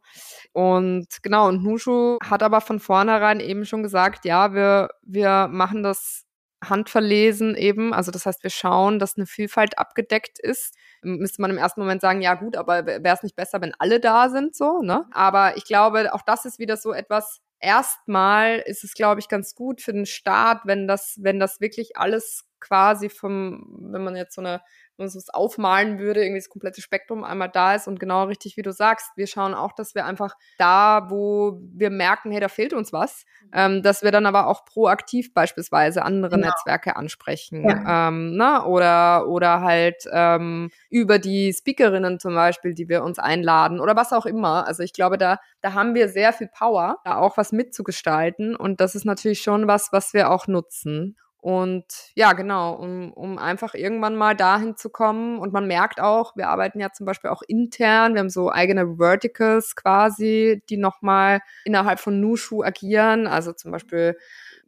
Und genau, und Nushu hat aber von vornherein eben schon gesagt, ja, wir, wir machen das handverlesen eben. Also das heißt, wir schauen, dass eine Vielfalt abgedeckt ist. Müsste man im ersten Moment sagen, ja gut, aber wäre es nicht besser, wenn alle da sind, so, ne? Aber ich glaube, auch das ist wieder so etwas, erstmal ist es, glaube ich, ganz gut für den Staat, wenn das, wenn das wirklich alles quasi vom, wenn man jetzt so eine wenn man es aufmalen würde, irgendwie das komplette Spektrum einmal da ist und genau richtig, wie du sagst, wir schauen auch, dass wir einfach da, wo wir merken, hey, da fehlt uns was, mhm. ähm, dass wir dann aber auch proaktiv beispielsweise andere genau. Netzwerke ansprechen ja. ähm, na, ne, oder, oder halt ähm, über die Speakerinnen zum Beispiel, die wir uns einladen oder was auch immer. Also ich glaube, da, da haben wir sehr viel Power, da auch was mitzugestalten und das ist natürlich schon was, was wir auch nutzen. Und ja, genau, um, um einfach irgendwann mal dahin zu kommen. Und man merkt auch, wir arbeiten ja zum Beispiel auch intern, wir haben so eigene Verticals quasi, die nochmal innerhalb von Nushu agieren. Also zum Beispiel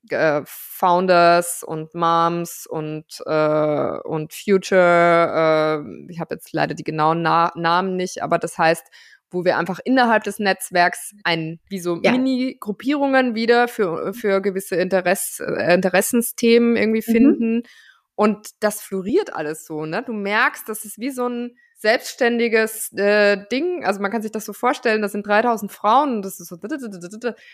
äh, Founders und Moms und, äh, und Future. Äh, ich habe jetzt leider die genauen Na Namen nicht, aber das heißt, wo wir einfach innerhalb des Netzwerks ein, wie so ja. Mini-Gruppierungen wieder für, für gewisse Interess, äh, Interessensthemen irgendwie mhm. finden. Mhm. Und das floriert alles so, ne? Du merkst, das ist wie so ein selbstständiges äh, Ding. Also man kann sich das so vorstellen, das sind 3000 Frauen und das ist so,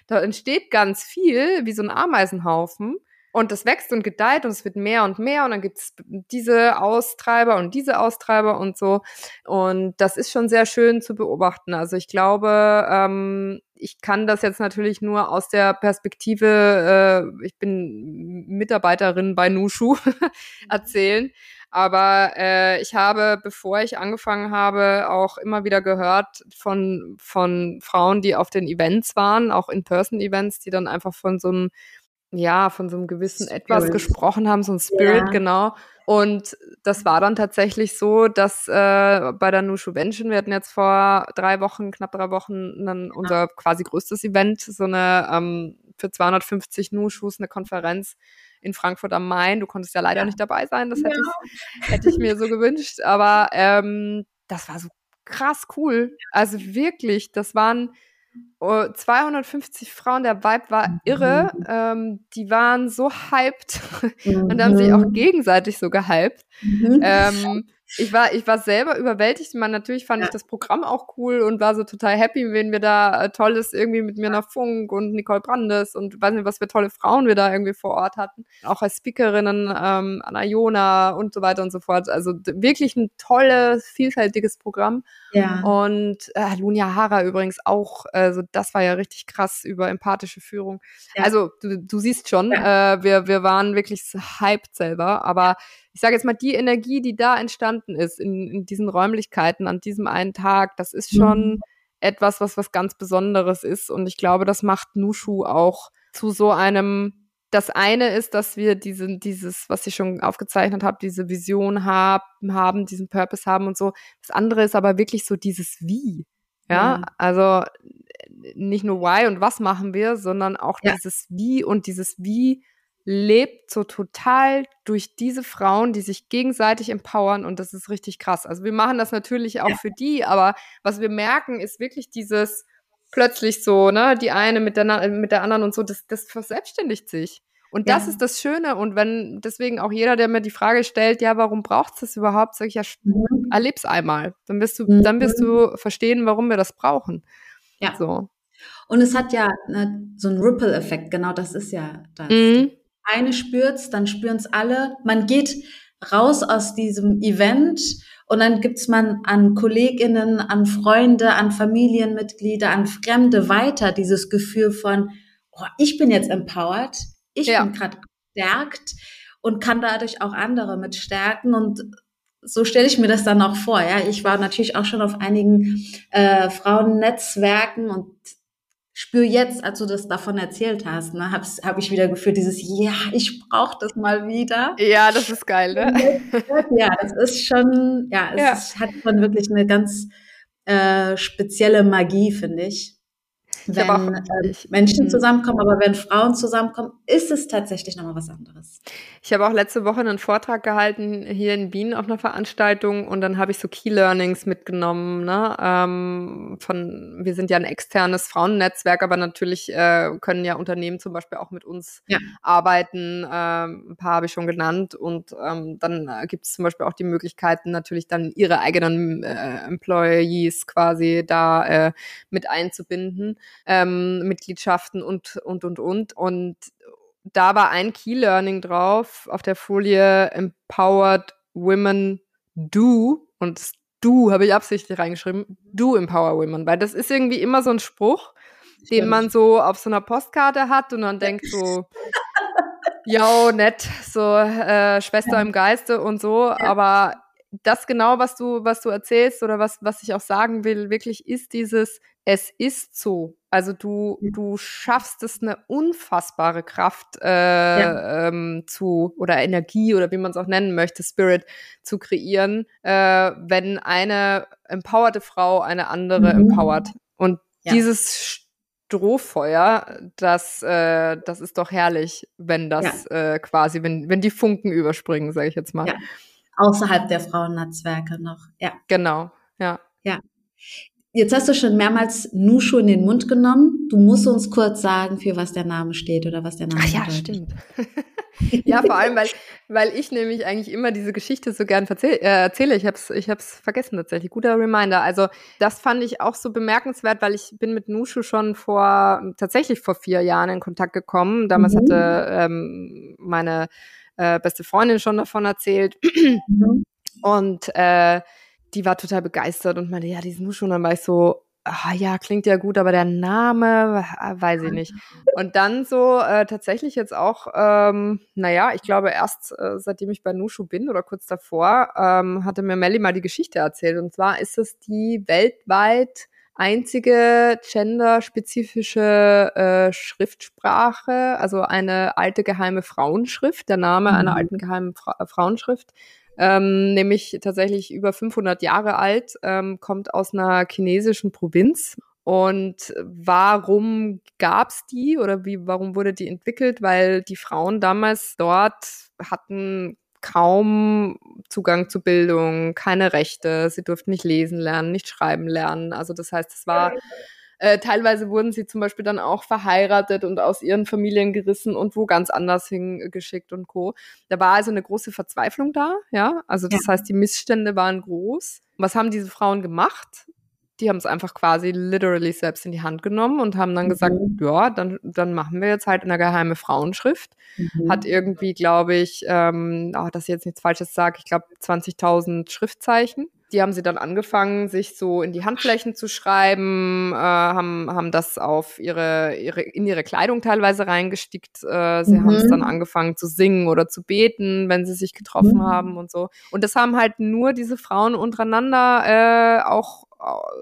da entsteht ganz viel, wie so ein Ameisenhaufen. Und das wächst und gedeiht und es wird mehr und mehr und dann gibt's diese Austreiber und diese Austreiber und so. Und das ist schon sehr schön zu beobachten. Also ich glaube, ähm, ich kann das jetzt natürlich nur aus der Perspektive, äh, ich bin Mitarbeiterin bei Nushu erzählen. Aber äh, ich habe, bevor ich angefangen habe, auch immer wieder gehört von, von Frauen, die auf den Events waren, auch In-Person-Events, die dann einfach von so einem ja, von so einem gewissen Spirit. etwas gesprochen haben, so ein Spirit, ja. genau. Und das war dann tatsächlich so, dass äh, bei der Nushu Vention, wir hatten jetzt vor drei Wochen, knapp drei Wochen, dann unser quasi größtes Event, so eine ähm, für 250 Nushus, eine Konferenz in Frankfurt am Main. Du konntest ja leider ja. nicht dabei sein, das hätte, ja. ich, hätte ich mir so gewünscht. Aber ähm, das war so krass cool. Also wirklich, das waren 250 Frauen, der Vibe war irre. Mhm. Ähm, die waren so hyped mhm. und haben sich auch mhm. gegenseitig so gehypt. Mhm. Ähm, ich war, ich war selber überwältigt. Man, natürlich fand ich das Programm auch cool und war so total happy, wenn wir da äh, Tolles irgendwie mit Mirna Funk und Nicole Brandes und weiß nicht, was für tolle Frauen wir da irgendwie vor Ort hatten. Auch als Speakerinnen, ähm, Anna Jona und so weiter und so fort. Also wirklich ein tolles, vielfältiges Programm. Ja. Und äh, Lunia Hara übrigens auch, also das war ja richtig krass über empathische Führung. Ja. Also du, du siehst schon, ja. äh, wir, wir waren wirklich hyped selber, aber ich sage jetzt mal, die Energie, die da entstanden ist in, in diesen Räumlichkeiten an diesem einen Tag, das ist schon mhm. etwas, was was ganz Besonderes ist. Und ich glaube, das macht Nushu auch zu so einem das eine ist, dass wir diese, dieses, was ich schon aufgezeichnet habe, diese Vision hab, haben, diesen Purpose haben und so. Das andere ist aber wirklich so dieses Wie. Ja, mhm. also nicht nur Why und was machen wir, sondern auch ja. dieses Wie und dieses Wie lebt so total durch diese Frauen, die sich gegenseitig empowern und das ist richtig krass. Also wir machen das natürlich auch ja. für die, aber was wir merken, ist wirklich dieses plötzlich so, ne, die eine mit der, mit der anderen und so, das, das verselbstständigt sich. Und das ja. ist das Schöne. Und wenn deswegen auch jeder, der mir die Frage stellt, ja, warum braucht es das überhaupt, sage ich ja, mhm. erleb's einmal. Dann wirst du, mhm. dann wirst du verstehen, warum wir das brauchen.
Ja. So. Und es hat ja ne, so einen Ripple-Effekt, genau das ist ja das. Mhm eine spürt's, dann spüren's alle. Man geht raus aus diesem Event und dann gibt's man an Kolleginnen, an Freunde, an Familienmitglieder, an Fremde weiter dieses Gefühl von, oh, ich bin jetzt empowered, ich ja. bin gerade gestärkt und kann dadurch auch andere mit stärken und so stelle ich mir das dann auch vor. Ja, ich war natürlich auch schon auf einigen äh, Frauennetzwerken und spüre jetzt, als du das davon erzählt hast, ne, habe hab ich wieder gefühlt dieses, ja, ich brauche das mal wieder.
Ja, das ist geil, ne?
ja, das ist schon, ja, es
Ja.
Ist, hat schon wirklich eine ganz äh, spezielle Magie, finde ich. Wenn
auch-
äh, Menschen
Mhm.
zusammenkommen, aber wenn Frauen zusammenkommen, ist es tatsächlich nochmal was anderes.
Ich habe auch letzte Woche einen Vortrag gehalten hier in Wien auf einer Veranstaltung und dann habe ich so Key Learnings mitgenommen. Ne? Ähm, von, wir sind ja ein externes Frauennetzwerk, aber natürlich äh, können ja Unternehmen zum Beispiel auch mit uns
Ja.
arbeiten. Ähm, ein paar habe ich schon genannt und ähm, dann äh, gibt es zum Beispiel auch die Möglichkeiten, natürlich dann ihre eigenen äh, Employees quasi da äh, mit einzubinden, ähm, Mitgliedschaften und und und und und da war ein Key Learning drauf auf der Folie Empowered Women Do. Und das Do habe ich absichtlich reingeschrieben, Do Empower Women, weil das ist irgendwie immer so ein Spruch, den man so auf so einer Postkarte hat und dann denkt so, ja, nett, so äh, Schwester im Geiste und so, aber das genau, was du, was du erzählst oder was, was ich auch sagen will, wirklich ist dieses, es ist so. Also du, du schaffst es eine unfassbare Kraft äh, ähm, zu oder Energie oder wie man es auch nennen möchte, Spirit zu kreieren, äh, wenn eine empowerte Frau eine andere
Mhm.
empowert. Und
Ja.
dieses Strohfeuer, das, äh, das ist doch herrlich, wenn das äh, quasi, wenn, wenn die Funken überspringen, sage ich jetzt mal.
Ja. Außerhalb der Frauennetzwerke noch. Ja.
Genau, ja.
Jetzt hast du schon mehrmals Nushu in den Mund genommen. Du musst uns kurz sagen, für was der Name steht oder was der Name
Ach ja,
bedeutet.
stimmt. ja, vor allem, weil, weil ich nämlich eigentlich immer diese Geschichte so gern verzähl, äh, erzähle. Ich habe es ich hab's vergessen tatsächlich. Guter Reminder. Also das fand ich auch so bemerkenswert, weil ich bin mit Nushu schon vor, tatsächlich vor vier Jahren in Kontakt gekommen. Damals
Mhm.
hatte ähm, meine äh, beste Freundin schon davon erzählt.
Mhm.
Und äh, die war total begeistert und meinte, ja, diesen Nushu. Und dann war ich so, ah ja, klingt ja gut, aber der Name, äh, weiß ich nicht. Und dann so äh, tatsächlich jetzt auch, ähm, naja, ich glaube erst äh, seitdem ich bei Nushu bin oder kurz davor, ähm, hatte mir Melly mal die Geschichte erzählt. Und zwar ist es die weltweit einzige genderspezifische äh, Schriftsprache, also eine alte geheime Frauenschrift, der Name einer
Mhm.
alten geheimen Fra Frauenschrift ähm, nämlich tatsächlich über 500 Jahre alt, ähm, kommt aus einer chinesischen Provinz. Und warum gab's die oder wie, warum wurde die entwickelt? Weil die Frauen damals dort hatten kaum Zugang zu Bildung, keine Rechte, sie durften nicht lesen lernen, nicht schreiben lernen. Also das heißt, es war äh, teilweise wurden sie zum Beispiel dann auch verheiratet und aus ihren Familien gerissen und wo ganz anders hingeschickt und co. Da war also eine große Verzweiflung da, ja. Also das heißt, die Missstände waren groß. Was haben diese Frauen gemacht? Die haben es einfach quasi literally selbst in die Hand genommen und haben dann gesagt,
Mhm.
ja, dann, dann machen wir jetzt halt eine geheime Frauenschrift.
Mhm.
Hat irgendwie, glaube ich, ähm, oh, dass ich jetzt nichts Falsches sage, ich glaube 20.000 Schriftzeichen. Die haben sie dann angefangen, sich so in die Handflächen zu schreiben, äh, haben, haben das auf ihre, ihre, in ihre Kleidung teilweise reingestickt. Äh, sie
Mhm.
haben es dann angefangen zu singen oder zu beten, wenn sie sich getroffen
Mhm.
haben und so. Und das haben halt nur diese Frauen untereinander äh, auch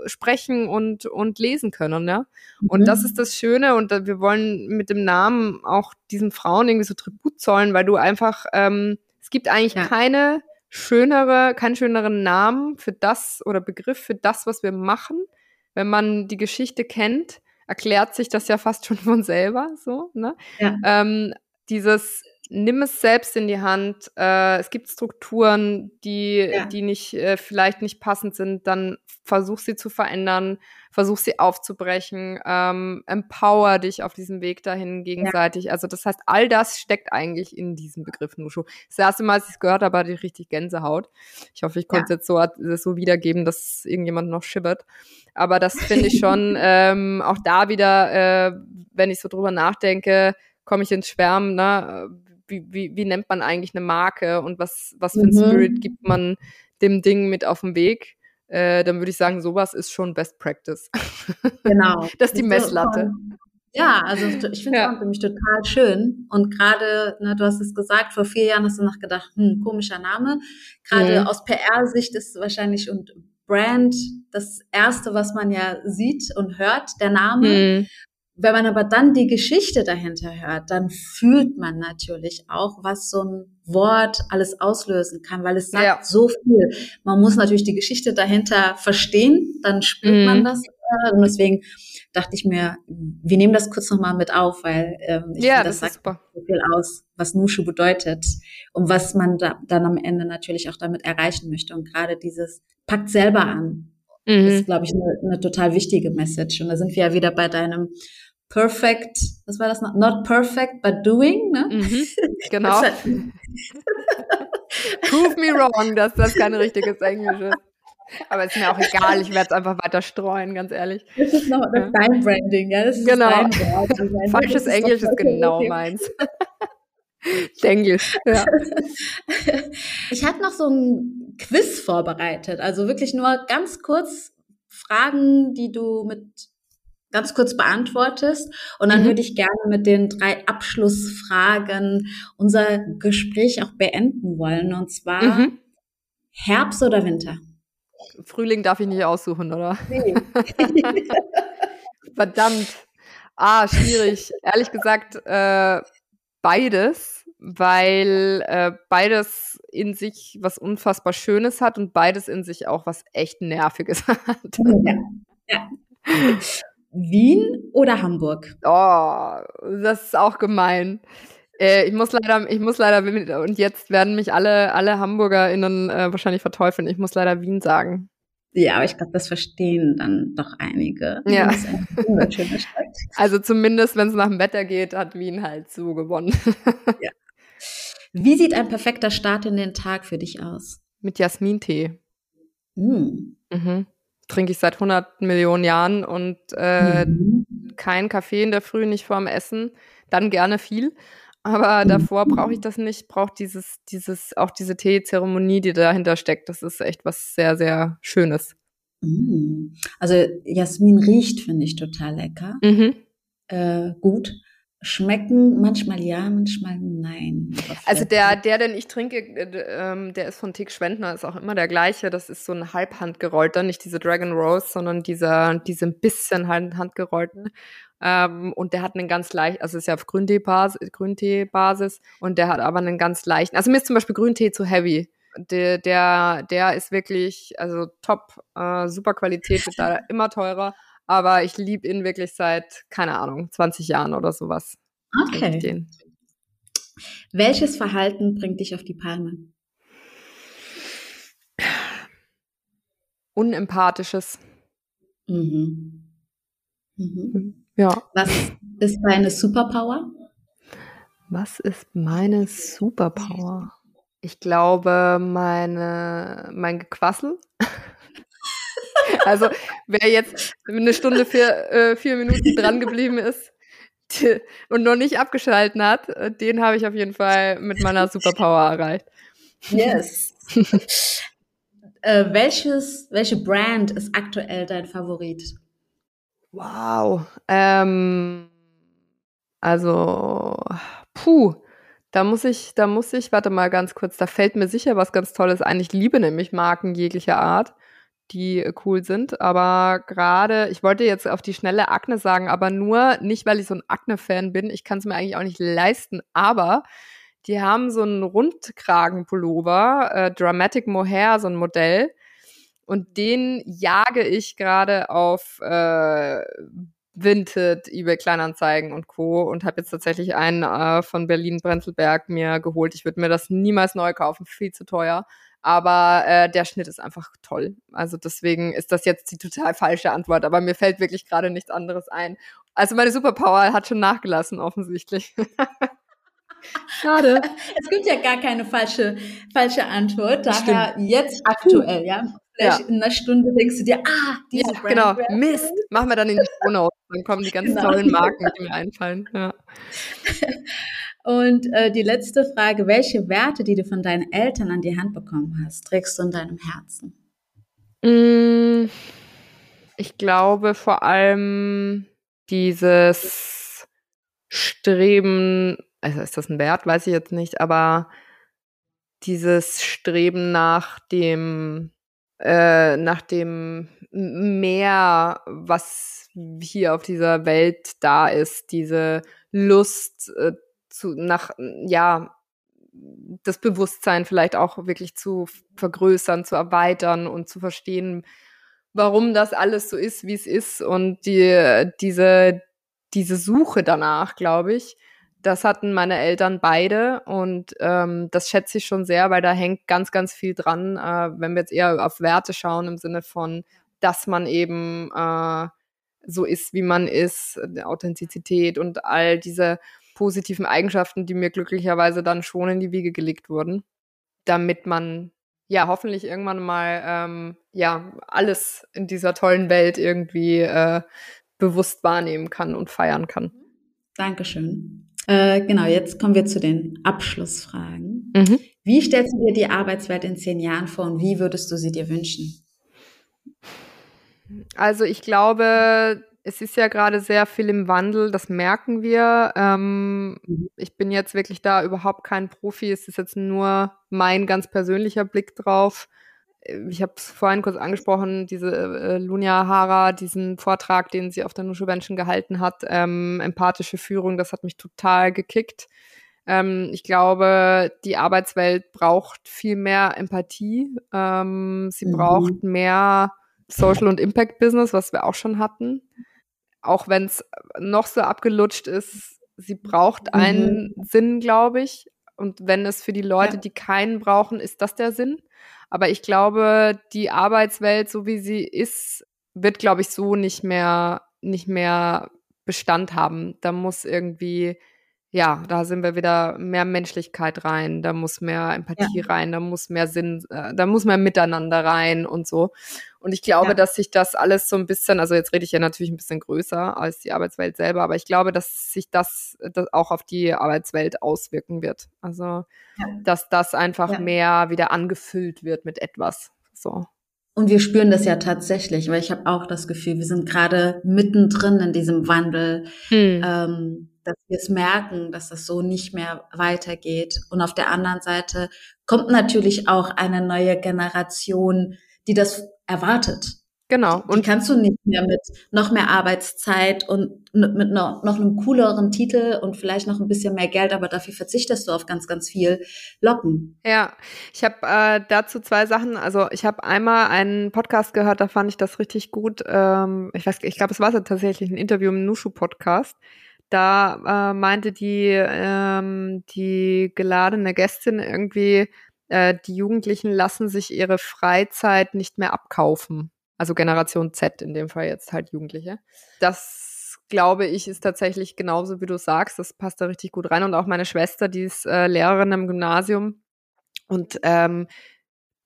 sprechen und, und lesen können, ja. Und
Mhm.
das ist das Schöne und wir wollen mit dem Namen auch diesen Frauen irgendwie so Tribut zollen, weil du einfach, ähm, es gibt eigentlich
Ja.
keine schönere, keinen schöneren Namen für das oder Begriff für das, was wir machen. Wenn man die Geschichte kennt, erklärt sich das ja fast schon von selber, so, ne?
Ja.
Ähm, dieses nimm es selbst in die Hand. Äh, es gibt Strukturen, die,
Ja.
die nicht, äh, vielleicht nicht passend sind. Dann versuch sie zu verändern, versuch sie aufzubrechen, ähm, empower dich auf diesem Weg dahin gegenseitig. Also das heißt, all das steckt eigentlich in diesem Begriff Nushu. Das erste Mal, als ich es gehört habe, hatte ich richtig Gänsehaut. Ich hoffe, ich konnte es jetzt so, so wiedergeben, dass irgendjemand noch schibbert. Aber das finde ich schon ähm, auch da wieder, äh, wenn ich so drüber nachdenke, komme ich ins Schwärmen, ne? Wie, wie, wie nennt man eigentlich eine Marke und was, was für ein
Mhm.
Spirit gibt man dem Ding mit auf den Weg? Äh, dann würde ich sagen, sowas ist schon Best Practice.
Genau.
Das ist die Messlatte.
Ja, also ich finde es
Ja.
nämlich total schön. Und gerade, ne, du hast es gesagt, vor vier Jahren hast du noch gedacht, hm, komischer Name. Gerade
Mhm.
aus PR-Sicht ist wahrscheinlich und Brand das Erste, was man ja sieht und hört, der Name.
Hm.
Wenn man aber dann die Geschichte dahinter hört, dann fühlt man natürlich auch, was so ein Wort alles auslösen kann, weil es sagt
Ja.
so viel. Man muss natürlich die Geschichte dahinter verstehen, dann spürt
Mhm.
man das. äh, Und deswegen dachte ich mir, wir nehmen das kurz nochmal mit auf, weil ähm, ich
Ja,
finde,
das
das sagt so viel aus, was Nushu bedeutet und was man da, dann am Ende natürlich auch damit erreichen möchte. Und gerade dieses packt selber an,
Mhm.
ist, glaube ich, eine, eine total wichtige Message. Und da sind wir ja wieder bei deinem Perfect, was war das noch? Not perfect, but doing, ne?
Mhm. Genau. Prove me wrong, dass das kein richtiges Englisch ist. Aber ist mir auch egal, ich werde es einfach weiter streuen, ganz ehrlich.
Das ist noch das
Ja.
dein Branding, ja? Das ist
Genau.
dein Wort. Meine,
Falsches
doch
Englisch ist genau
okay.
meins. Englisch, ja.
Ich hatte noch so ein Quiz vorbereitet, also wirklich nur ganz kurz Fragen, die du mit ganz kurz beantwortest. Und dann
Mhm.
würde ich gerne mit den drei Abschlussfragen unser Gespräch auch beenden wollen. Und zwar
Mhm.
Herbst oder Winter?
Frühling darf ich nicht aussuchen, oder? Verdammt. Ah, schwierig. Ehrlich gesagt, äh, beides, weil äh, beides in sich was unfassbar Schönes hat und beides in sich auch was echt Nerviges hat.
ja. ja. Wien oder Hamburg?
Oh, das ist auch gemein. Äh, ich muss leider, ich muss leider, und jetzt werden mich alle, alle HamburgerInnen äh, wahrscheinlich verteufeln. Ich muss leider Wien sagen.
Ja, aber ich glaube, das verstehen dann doch einige.
Ja. Also zumindest, wenn es nach dem Wetter geht, hat Wien halt so gewonnen.
Wie sieht ein perfekter Start in den Tag für dich aus?
Mit Jasmintee.
Hm.
Mhm. Trinke ich seit 100 Millionen Jahren und äh,
Mhm.
kein Kaffee in der Früh, nicht vorm Essen. Dann gerne viel. Aber
Mhm.
davor brauche ich das nicht. Brauche dieses, dieses, auch diese Teezeremonie, die dahinter steckt. Das ist echt was sehr, sehr Schönes.
Mm. Also Jasmin riecht, finde ich, total lecker.
Mhm.
Äh, gut. Schmecken manchmal ja, manchmal nein.
Also der, der, den ich trinke, äh, ähm, der ist von Tick Schwendner, ist auch immer der gleiche. Das ist so ein halbhandgerollter, nicht diese Dragon Rose, sondern dieser, diese ein bisschen hand- handgerollten. Ähm, und der hat einen ganz leicht, also ist ja auf Grüntee-Basis, Grüntee-Basis und der hat aber einen ganz leichten. Also mir ist zum Beispiel Grüntee zu heavy. Der, der, der ist wirklich, also top, äh, super Qualität, wird leider immer teurer. Aber ich liebe ihn wirklich seit, keine Ahnung, 20 Jahren oder sowas.
Okay. Welches Verhalten bringt dich auf die Palme?
Unempathisches.
Mhm. Mhm.
Ja.
Was ist deine Superpower?
Was ist meine Superpower? Ich glaube, meine, mein Gequassel. also, wer jetzt eine Stunde vier, äh, vier Minuten dran geblieben ist und noch nicht abgeschalten hat, äh, den habe ich auf jeden Fall mit meiner Superpower erreicht.
Yes. äh, welches, welche Brand ist aktuell dein Favorit?
Wow. Ähm, also, puh. Da muss ich, da muss ich, warte mal ganz kurz, da fällt mir sicher was ganz Tolles ein. Ich liebe nämlich Marken jeglicher Art, die äh, cool sind. Aber gerade, ich wollte jetzt auf die schnelle Akne sagen, aber nur nicht, weil ich so ein Akne-Fan bin. Ich kann es mir eigentlich auch nicht leisten. Aber die haben so einen Rundkragenpullover, äh, Dramatic Mohair, so ein Modell. Und den jage ich gerade auf äh, Vinted, eBay Kleinanzeigen und Co. und habe jetzt tatsächlich einen äh, von Berlin Brenzelberg mir geholt. Ich würde mir das niemals neu kaufen, viel zu teuer. Aber äh, der Schnitt ist einfach toll. Also deswegen ist das jetzt die total falsche Antwort. Aber mir fällt wirklich gerade nichts anderes ein. Also meine Superpower hat schon nachgelassen, offensichtlich. Schade.
Es gibt ja gar keine falsche, falsche Antwort. Daher jetzt aktuell, ja. Vielleicht
Ja.
in einer Stunde denkst du dir, ah, diese
Ja,
Brand
genau.
wäre-
Mist. Machen wir dann in die Shownotes. Dann kommen die ganz
Genau.
tollen Marken, die mir einfallen. Ja.
Und äh, die letzte Frage, welche Werte, die du von deinen Eltern an die Hand bekommen hast, trägst du in deinem Herzen?
Mm, Ich glaube vor allem dieses Streben, also ist das ein Wert, weiß ich jetzt nicht, aber dieses Streben nach dem, äh, nach dem Mehr, was hier auf dieser Welt da ist, diese Lust äh, zu, nach, ja, das Bewusstsein vielleicht auch wirklich zu vergrößern, zu erweitern und zu verstehen, warum das alles so ist, wie es ist und die, diese, diese Suche danach, glaube ich, das hatten meine Eltern beide und ähm, das schätze ich schon sehr, weil da hängt ganz, ganz viel dran, äh, wenn wir jetzt eher auf Werte schauen im Sinne von, dass man eben äh, so ist, wie man ist, Authentizität und all diese positiven Eigenschaften, die mir glücklicherweise dann schon in die Wiege gelegt wurden, damit man ja hoffentlich irgendwann mal ähm, ja alles in dieser tollen Welt irgendwie äh, bewusst wahrnehmen kann und feiern kann.
Dankeschön. Äh, genau, jetzt kommen wir zu den Abschlussfragen. Mhm. Wie stellst du dir die Arbeitswelt in zehn Jahren vor und wie würdest du sie dir wünschen?
Also ich glaube, es ist ja gerade sehr viel im Wandel, das merken wir. Ähm, mhm. Ich bin jetzt wirklich da überhaupt kein Profi, es ist jetzt nur mein ganz persönlicher Blick drauf ich habe es vorhin kurz angesprochen, diese äh, Lunia Hara, diesen Vortrag, den sie auf der Nushu Menschen gehalten hat, ähm, empathische Führung, das hat mich total gekickt. Ähm, ich glaube, die Arbeitswelt braucht viel mehr Empathie. Ähm, sie mhm. braucht mehr Social und Impact Business, was wir auch schon hatten. Auch wenn es noch so abgelutscht ist, sie braucht mhm. einen Sinn, glaube ich. Und wenn es für die Leute, ja. die keinen brauchen, ist das der Sinn. Aber ich glaube, die Arbeitswelt, so wie sie ist, wird, glaube ich, so nicht mehr, nicht mehr Bestand haben. Da muss irgendwie, ja, da sind wir wieder mehr Menschlichkeit rein, da muss mehr Empathie ja. rein, da muss mehr Sinn, äh, da muss mehr Miteinander rein und so. Und ich glaube, ja. dass sich das alles so ein bisschen, also jetzt rede ich ja natürlich ein bisschen größer als die Arbeitswelt selber, aber ich glaube, dass sich das, das auch auf die Arbeitswelt auswirken wird. Also, ja. dass das einfach mehr wieder angefüllt wird mit etwas. So.
Und wir spüren das ja tatsächlich, weil ich habe auch das Gefühl, wir sind gerade mittendrin in diesem Wandel, hm. ähm, dass wir es merken, dass das so nicht mehr weitergeht. Und auf der anderen Seite kommt natürlich auch eine neue Generation, die das erwartet.
Genau.
Und die kannst du nicht mehr mit noch mehr Arbeitszeit und mit noch, noch einem cooleren Titel und vielleicht noch ein bisschen mehr Geld, aber dafür verzichtest du auf ganz, ganz viel locken.
Ja, ich habe äh, dazu zwei Sachen. Also ich habe einmal einen Podcast gehört, da fand ich das richtig gut. Ähm, ich weiß, ich glaube, es war tatsächlich ein Interview im Nushu-Podcast. Da äh, meinte die, ähm, die geladene Gästin irgendwie, äh, die Jugendlichen lassen sich ihre Freizeit nicht mehr abkaufen. Also Generation Z in dem Fall jetzt halt Jugendliche. Das glaube ich ist tatsächlich genauso, wie du sagst. Das passt da richtig gut rein. Und auch meine Schwester, die ist äh, Lehrerin im Gymnasium. Und ähm,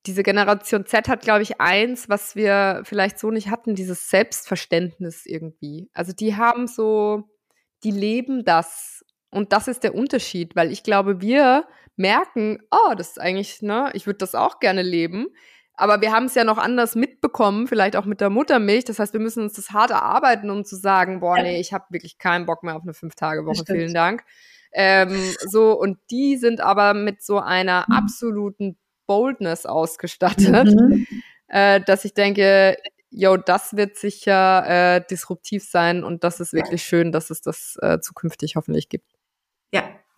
diese Generation Z hat, glaube ich, eins, was wir vielleicht so nicht hatten, dieses Selbstverständnis irgendwie. Also die haben so, die leben das. Und das ist der Unterschied, weil ich glaube, wir merken, oh, das ist eigentlich, ne, ich würde das auch gerne leben. Aber wir haben es ja noch anders mitbekommen, vielleicht auch mit der Muttermilch. Das heißt, wir müssen uns das hart erarbeiten, um zu sagen, boah, nee, ich habe wirklich keinen Bock mehr auf eine Fünf-Tage-Woche, vielen Dank. Ähm, so, und die sind aber mit so einer absoluten Boldness ausgestattet, mhm. äh, dass ich denke, yo, das wird sicher äh, disruptiv sein und das ist wirklich schön, dass es das äh, zukünftig hoffentlich gibt.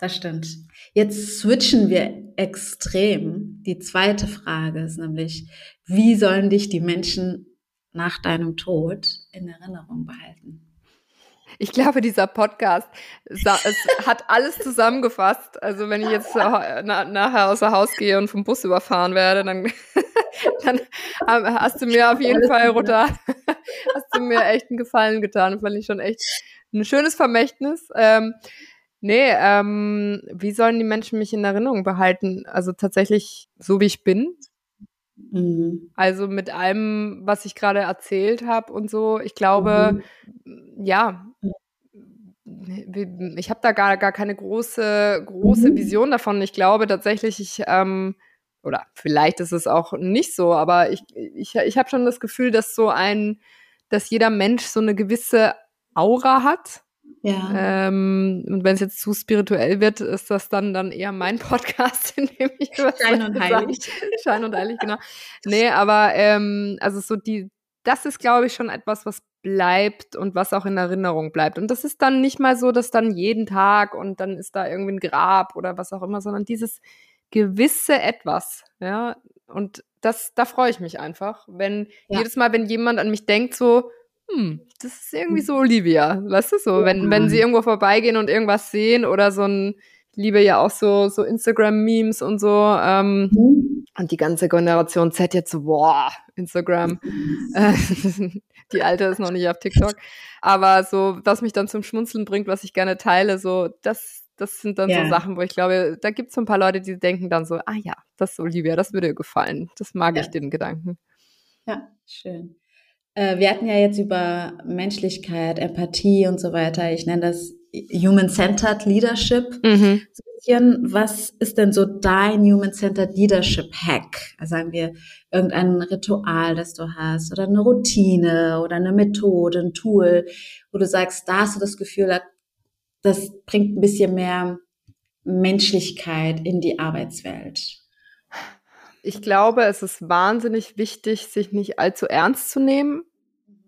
Das stimmt. Jetzt switchen wir extrem. Die zweite Frage ist nämlich, wie sollen dich die Menschen nach deinem Tod in Erinnerung behalten?
Ich glaube, dieser Podcast hat alles zusammengefasst. Also wenn ich jetzt na, nachher außer Haus gehe und vom Bus überfahren werde, dann, dann hast du mir auf jeden Fall, Rutter, hast du mir echt einen Gefallen getan. Fand ich schon echt ein schönes Vermächtnis. Nee, ähm, wie sollen die Menschen mich in Erinnerung behalten? Also tatsächlich so, wie ich bin. Mhm. Also mit allem, was ich gerade erzählt habe und so. Ich glaube, mhm. ja, ich habe da gar, gar keine große, große mhm. Vision davon. Ich glaube tatsächlich, ich, ähm, oder vielleicht ist es auch nicht so, aber ich, ich, ich habe schon das Gefühl, dass so ein, dass jeder Mensch so eine gewisse Aura hat Ja. Ähm, und wenn es jetzt zu spirituell wird, ist das dann, dann eher mein Podcast, in dem ich
was Schein und heilig.
Schein und heilig, genau. Nee, aber ähm, also so die, das ist, glaube ich, schon etwas, was bleibt und was auch in Erinnerung bleibt. Und das ist dann nicht mal so, dass dann jeden Tag und dann ist da irgendwie ein Grab oder was auch immer, sondern dieses gewisse Etwas, ja. Und das, da freue ich mich einfach, wenn ja. jedes Mal, wenn jemand an mich denkt, so, hm, das ist irgendwie so Olivia, weißt du so, wenn, wenn sie irgendwo vorbeigehen und irgendwas sehen oder so ein, ich liebe ja auch so, so Instagram-Memes und so, ähm, mhm. und die ganze Generation Z jetzt so, boah, Instagram, die alte ist noch nicht auf TikTok, aber so, was mich dann zum Schmunzeln bringt, was ich gerne teile, so, das, das sind dann ja. so Sachen, wo ich glaube, da gibt es so ein paar Leute, die denken dann so, ah ja, das ist Olivia, das würde ihr gefallen. Das mag ja. ich, den Gedanken.
Ja, schön. Äh, wir hatten ja jetzt über Menschlichkeit, Empathie und so weiter. Ich nenne das Human-Centered Leadership. Mhm. Was ist denn so dein Human-Centered Leadership Hack? Also sagen wir irgendein Ritual, das du hast oder eine Routine oder eine Methode, ein Tool, wo du sagst, da hast du das Gefühl, das bringt ein bisschen mehr Menschlichkeit in die Arbeitswelt.
Ich glaube, es ist wahnsinnig wichtig, sich nicht allzu ernst zu nehmen.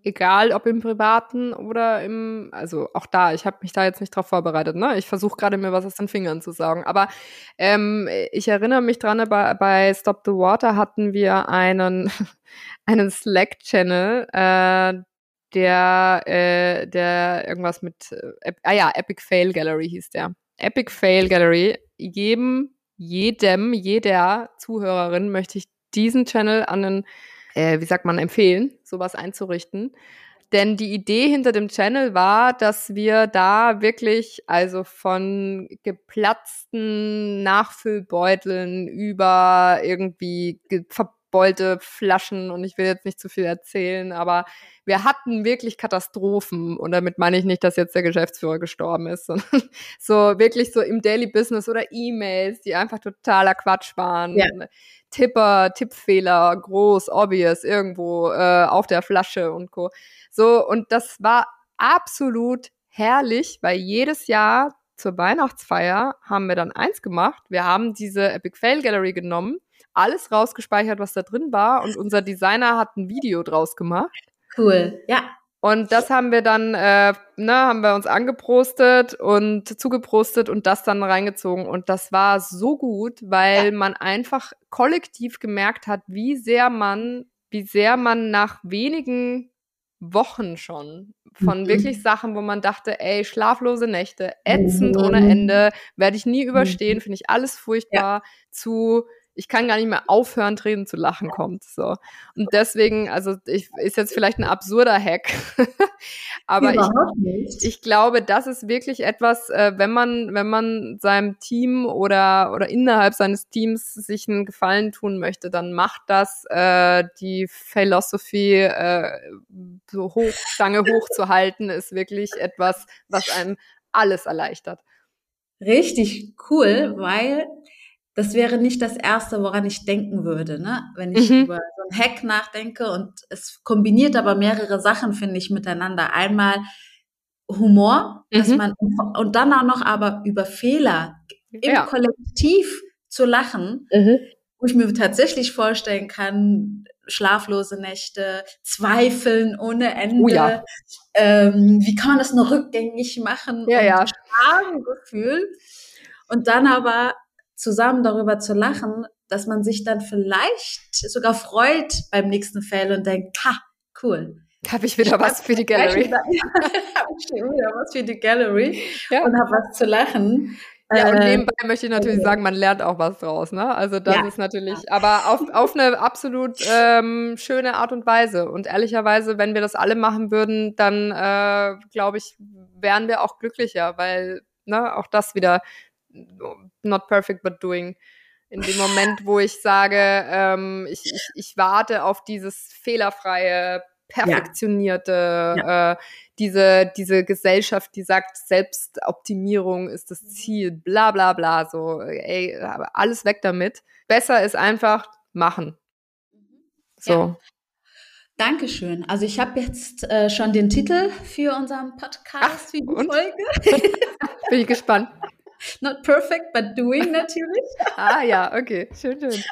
Egal, ob im Privaten oder im, also auch da, ich habe mich da jetzt nicht drauf vorbereitet, ne? Ich versuche gerade mir was aus den Fingern zu sagen. Aber ähm, ich erinnere mich dran, bei, bei Stop the Water hatten wir einen, einen Slack-Channel, äh, der, äh, der irgendwas mit, äh, ah ja, Epic Fail Gallery hieß der. Epic Fail Gallery. Jedem, jedem, jeder Zuhörerin möchte ich diesen Channel an den, äh, wie sagt man, empfehlen, sowas einzurichten. Denn die Idee hinter dem Channel war, dass wir da wirklich, also von geplatzten Nachfüllbeuteln über irgendwie verbeulte Flaschen und ich will jetzt nicht zu viel erzählen, aber wir hatten wirklich Katastrophen und damit meine ich nicht, dass jetzt der Geschäftsführer gestorben ist, sondern so wirklich so im Daily Business oder E-Mails, die einfach totaler Quatsch waren. Ja. Tipper, Tippfehler, groß, obvious, irgendwo äh, auf der Flasche und co. So, und das war absolut herrlich, weil jedes Jahr zur Weihnachtsfeier haben wir dann eins gemacht. Wir haben diese Epic Fail Gallery genommen, alles rausgespeichert, was da drin war und unser Designer hat ein Video draus gemacht.
Cool, ja.
Und das haben wir dann, äh, ne, haben wir uns angeprostet und zugeprostet und das dann reingezogen. Und das war so gut, weil ja. man einfach kollektiv gemerkt hat, wie sehr man, wie sehr man nach wenigen Wochen schon von mhm. wirklich Sachen, wo man dachte, ey, schlaflose Nächte, ätzend mhm. ohne Ende, werde ich nie überstehen, mhm. finde ich alles furchtbar, ja. zu ich kann gar nicht mehr aufhören, Tränen zu lachen kommt. So. Und deswegen, also ich, ist jetzt vielleicht ein absurder Hack. Aber ich, ich glaube, das ist wirklich etwas, äh, wenn man, wenn man seinem Team oder, oder innerhalb seines Teams sich einen Gefallen tun möchte, dann macht das äh, die Philosophy äh, so hoch, Stange hochzuhalten, ist wirklich etwas, was einem alles erleichtert.
Richtig cool, weil das wäre nicht das Erste, woran ich denken würde, ne? wenn ich mhm. über so ein Hack nachdenke. Und es kombiniert aber mehrere Sachen, finde ich, miteinander. Einmal Humor, mhm. dass man und dann auch noch aber über Fehler im ja. Kollektiv zu lachen, mhm. wo ich mir tatsächlich vorstellen kann, schlaflose Nächte, Zweifeln ohne Ende. Oh ja. ähm, wie kann man das nur rückgängig machen?
Ja, ja.
Gefühl. Und dann aber zusammen darüber zu lachen, dass man sich dann vielleicht sogar freut beim nächsten Fail und denkt, ha, cool.
Habe ich wieder ich was für die Gallery.
habe ich wieder was für die Gallery ja. und habe was zu lachen.
Ja, und äh, nebenbei möchte ich natürlich okay. sagen, man lernt auch was draus, ne? Also das ja. ist natürlich, aber auf, auf eine absolut ähm, schöne Art und Weise. Und ehrlicherweise, wenn wir das alle machen würden, dann äh, glaube ich, wären wir auch glücklicher, weil ne, auch das wieder not perfect, but doing. In dem Moment, wo ich sage, ähm, ich, ich, ich warte auf dieses fehlerfreie, perfektionierte, ja. Äh, diese, diese Gesellschaft, die sagt, Selbstoptimierung ist das Ziel, bla bla bla, so, ey, alles weg damit. Besser ist einfach machen.
So. Ja. Dankeschön. Also ich habe jetzt äh, schon den Titel für unseren Podcast, Ach, für die und?
Folge. Bin ich gespannt.
Not perfect, but doing natürlich.
ah ja, okay, schön, schön.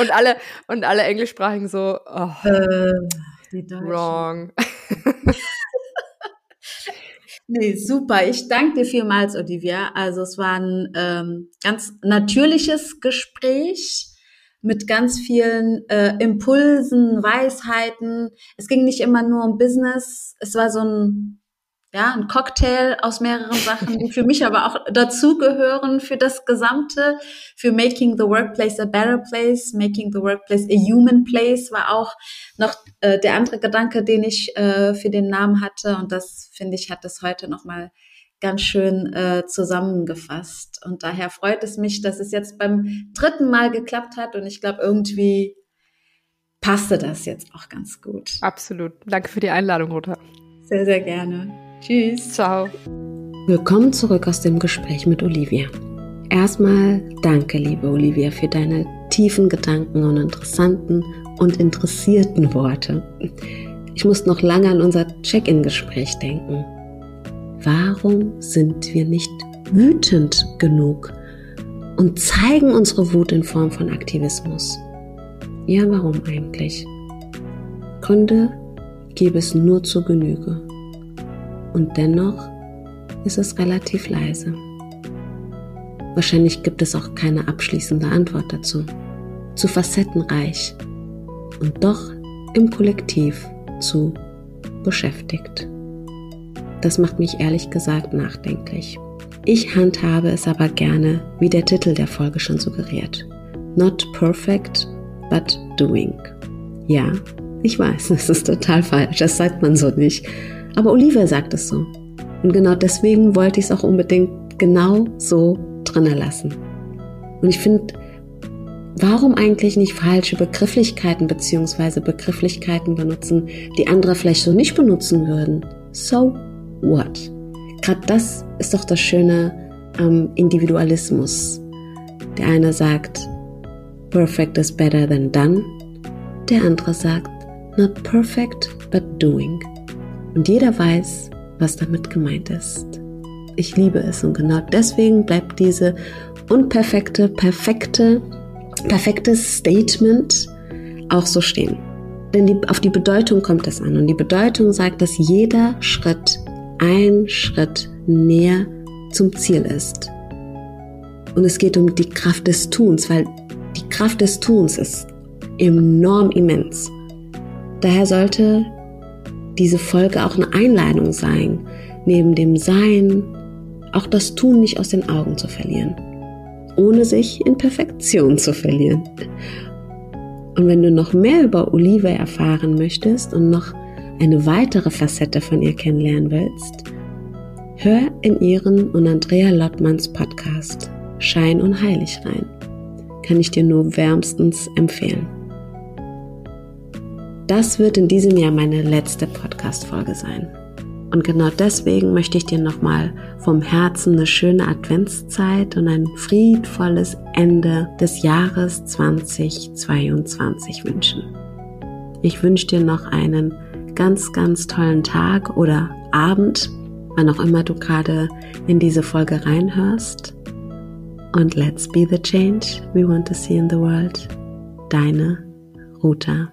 Und alle, und alle Englischsprachigen so, oh, äh, wrong.
nee, super. Ich danke dir vielmals, Olivia. Also es war ein ähm, ganz natürliches Gespräch mit ganz vielen äh, Impulsen, Weisheiten. Es ging nicht immer nur um Business. Es war so ein, ja, ein Cocktail aus mehreren Sachen, die für mich aber auch dazugehören für das Gesamte. Für Making the Workplace a Better Place, Making the Workplace a Human Place war auch noch äh, der andere Gedanke, den ich äh, für den Namen hatte. Und das, finde ich, hat das heute nochmal ganz schön äh, zusammengefasst. Und daher freut es mich, dass es jetzt beim dritten Mal geklappt hat. Und ich glaube, irgendwie passte das jetzt auch ganz gut.
Absolut. Danke für die Einladung, Rota.
Sehr, sehr gerne. Tschüss.
Ciao.
Willkommen zurück aus dem Gespräch mit Olivia. Erstmal danke, liebe Olivia, für deine tiefen Gedanken und interessanten und interessierten Worte. Ich musste noch lange an unser Check-in-Gespräch denken. Warum sind wir nicht wütend genug und zeigen unsere Wut in Form von Aktivismus? Ja, warum eigentlich? Gründe gäbe es nur zur Genüge. Und dennoch ist es relativ leise. Wahrscheinlich gibt es auch keine abschließende Antwort dazu. Zu facettenreich und doch im Kollektiv zu beschäftigt. Das macht mich ehrlich gesagt nachdenklich. Ich handhabe es aber gerne, wie der Titel der Folge schon suggeriert. Not perfect, but doing. Ja, ich weiß, das ist total falsch, das sagt man so nicht. Aber Olivia sagt es so. Und genau deswegen wollte ich es auch unbedingt genau so drinnen lassen. Und ich finde, warum eigentlich nicht falsche Begrifflichkeiten bzw. Begrifflichkeiten benutzen, die andere vielleicht so nicht benutzen würden? So what? Gerade das ist doch das Schöne am Individualismus. Der eine sagt, perfect is better than done. Der andere sagt, not perfect, but doing. Und jeder weiß, was damit gemeint ist. Ich liebe es und genau deswegen bleibt diese unperfekte, perfekte, perfektes Statement auch so stehen. Denn die, auf die Bedeutung kommt es an. Und die Bedeutung sagt, dass jeder Schritt ein Schritt näher zum Ziel ist. Und es geht um die Kraft des Tuns, weil die Kraft des Tuns ist enorm immens. Daher sollte diese Folge auch eine Einladung sein, neben dem Sein auch das Tun nicht aus den Augen zu verlieren, ohne sich in Perfektion zu verlieren. Und wenn du noch mehr über Olive erfahren möchtest und noch eine weitere Facette von ihr kennenlernen willst, hör in ihren und Andrea Lottmanns Podcast Schein und Heilig rein. Kann ich dir nur wärmstens empfehlen. Das wird in diesem Jahr meine letzte Podcast-Folge sein. Und genau deswegen möchte ich dir nochmal vom Herzen eine schöne Adventszeit und ein friedvolles Ende des Jahres 2022 wünschen. Ich wünsche dir noch einen ganz, ganz tollen Tag oder Abend, wann auch immer du gerade in diese Folge reinhörst. Und let's be the change we want to see in the world. Deine Ruta.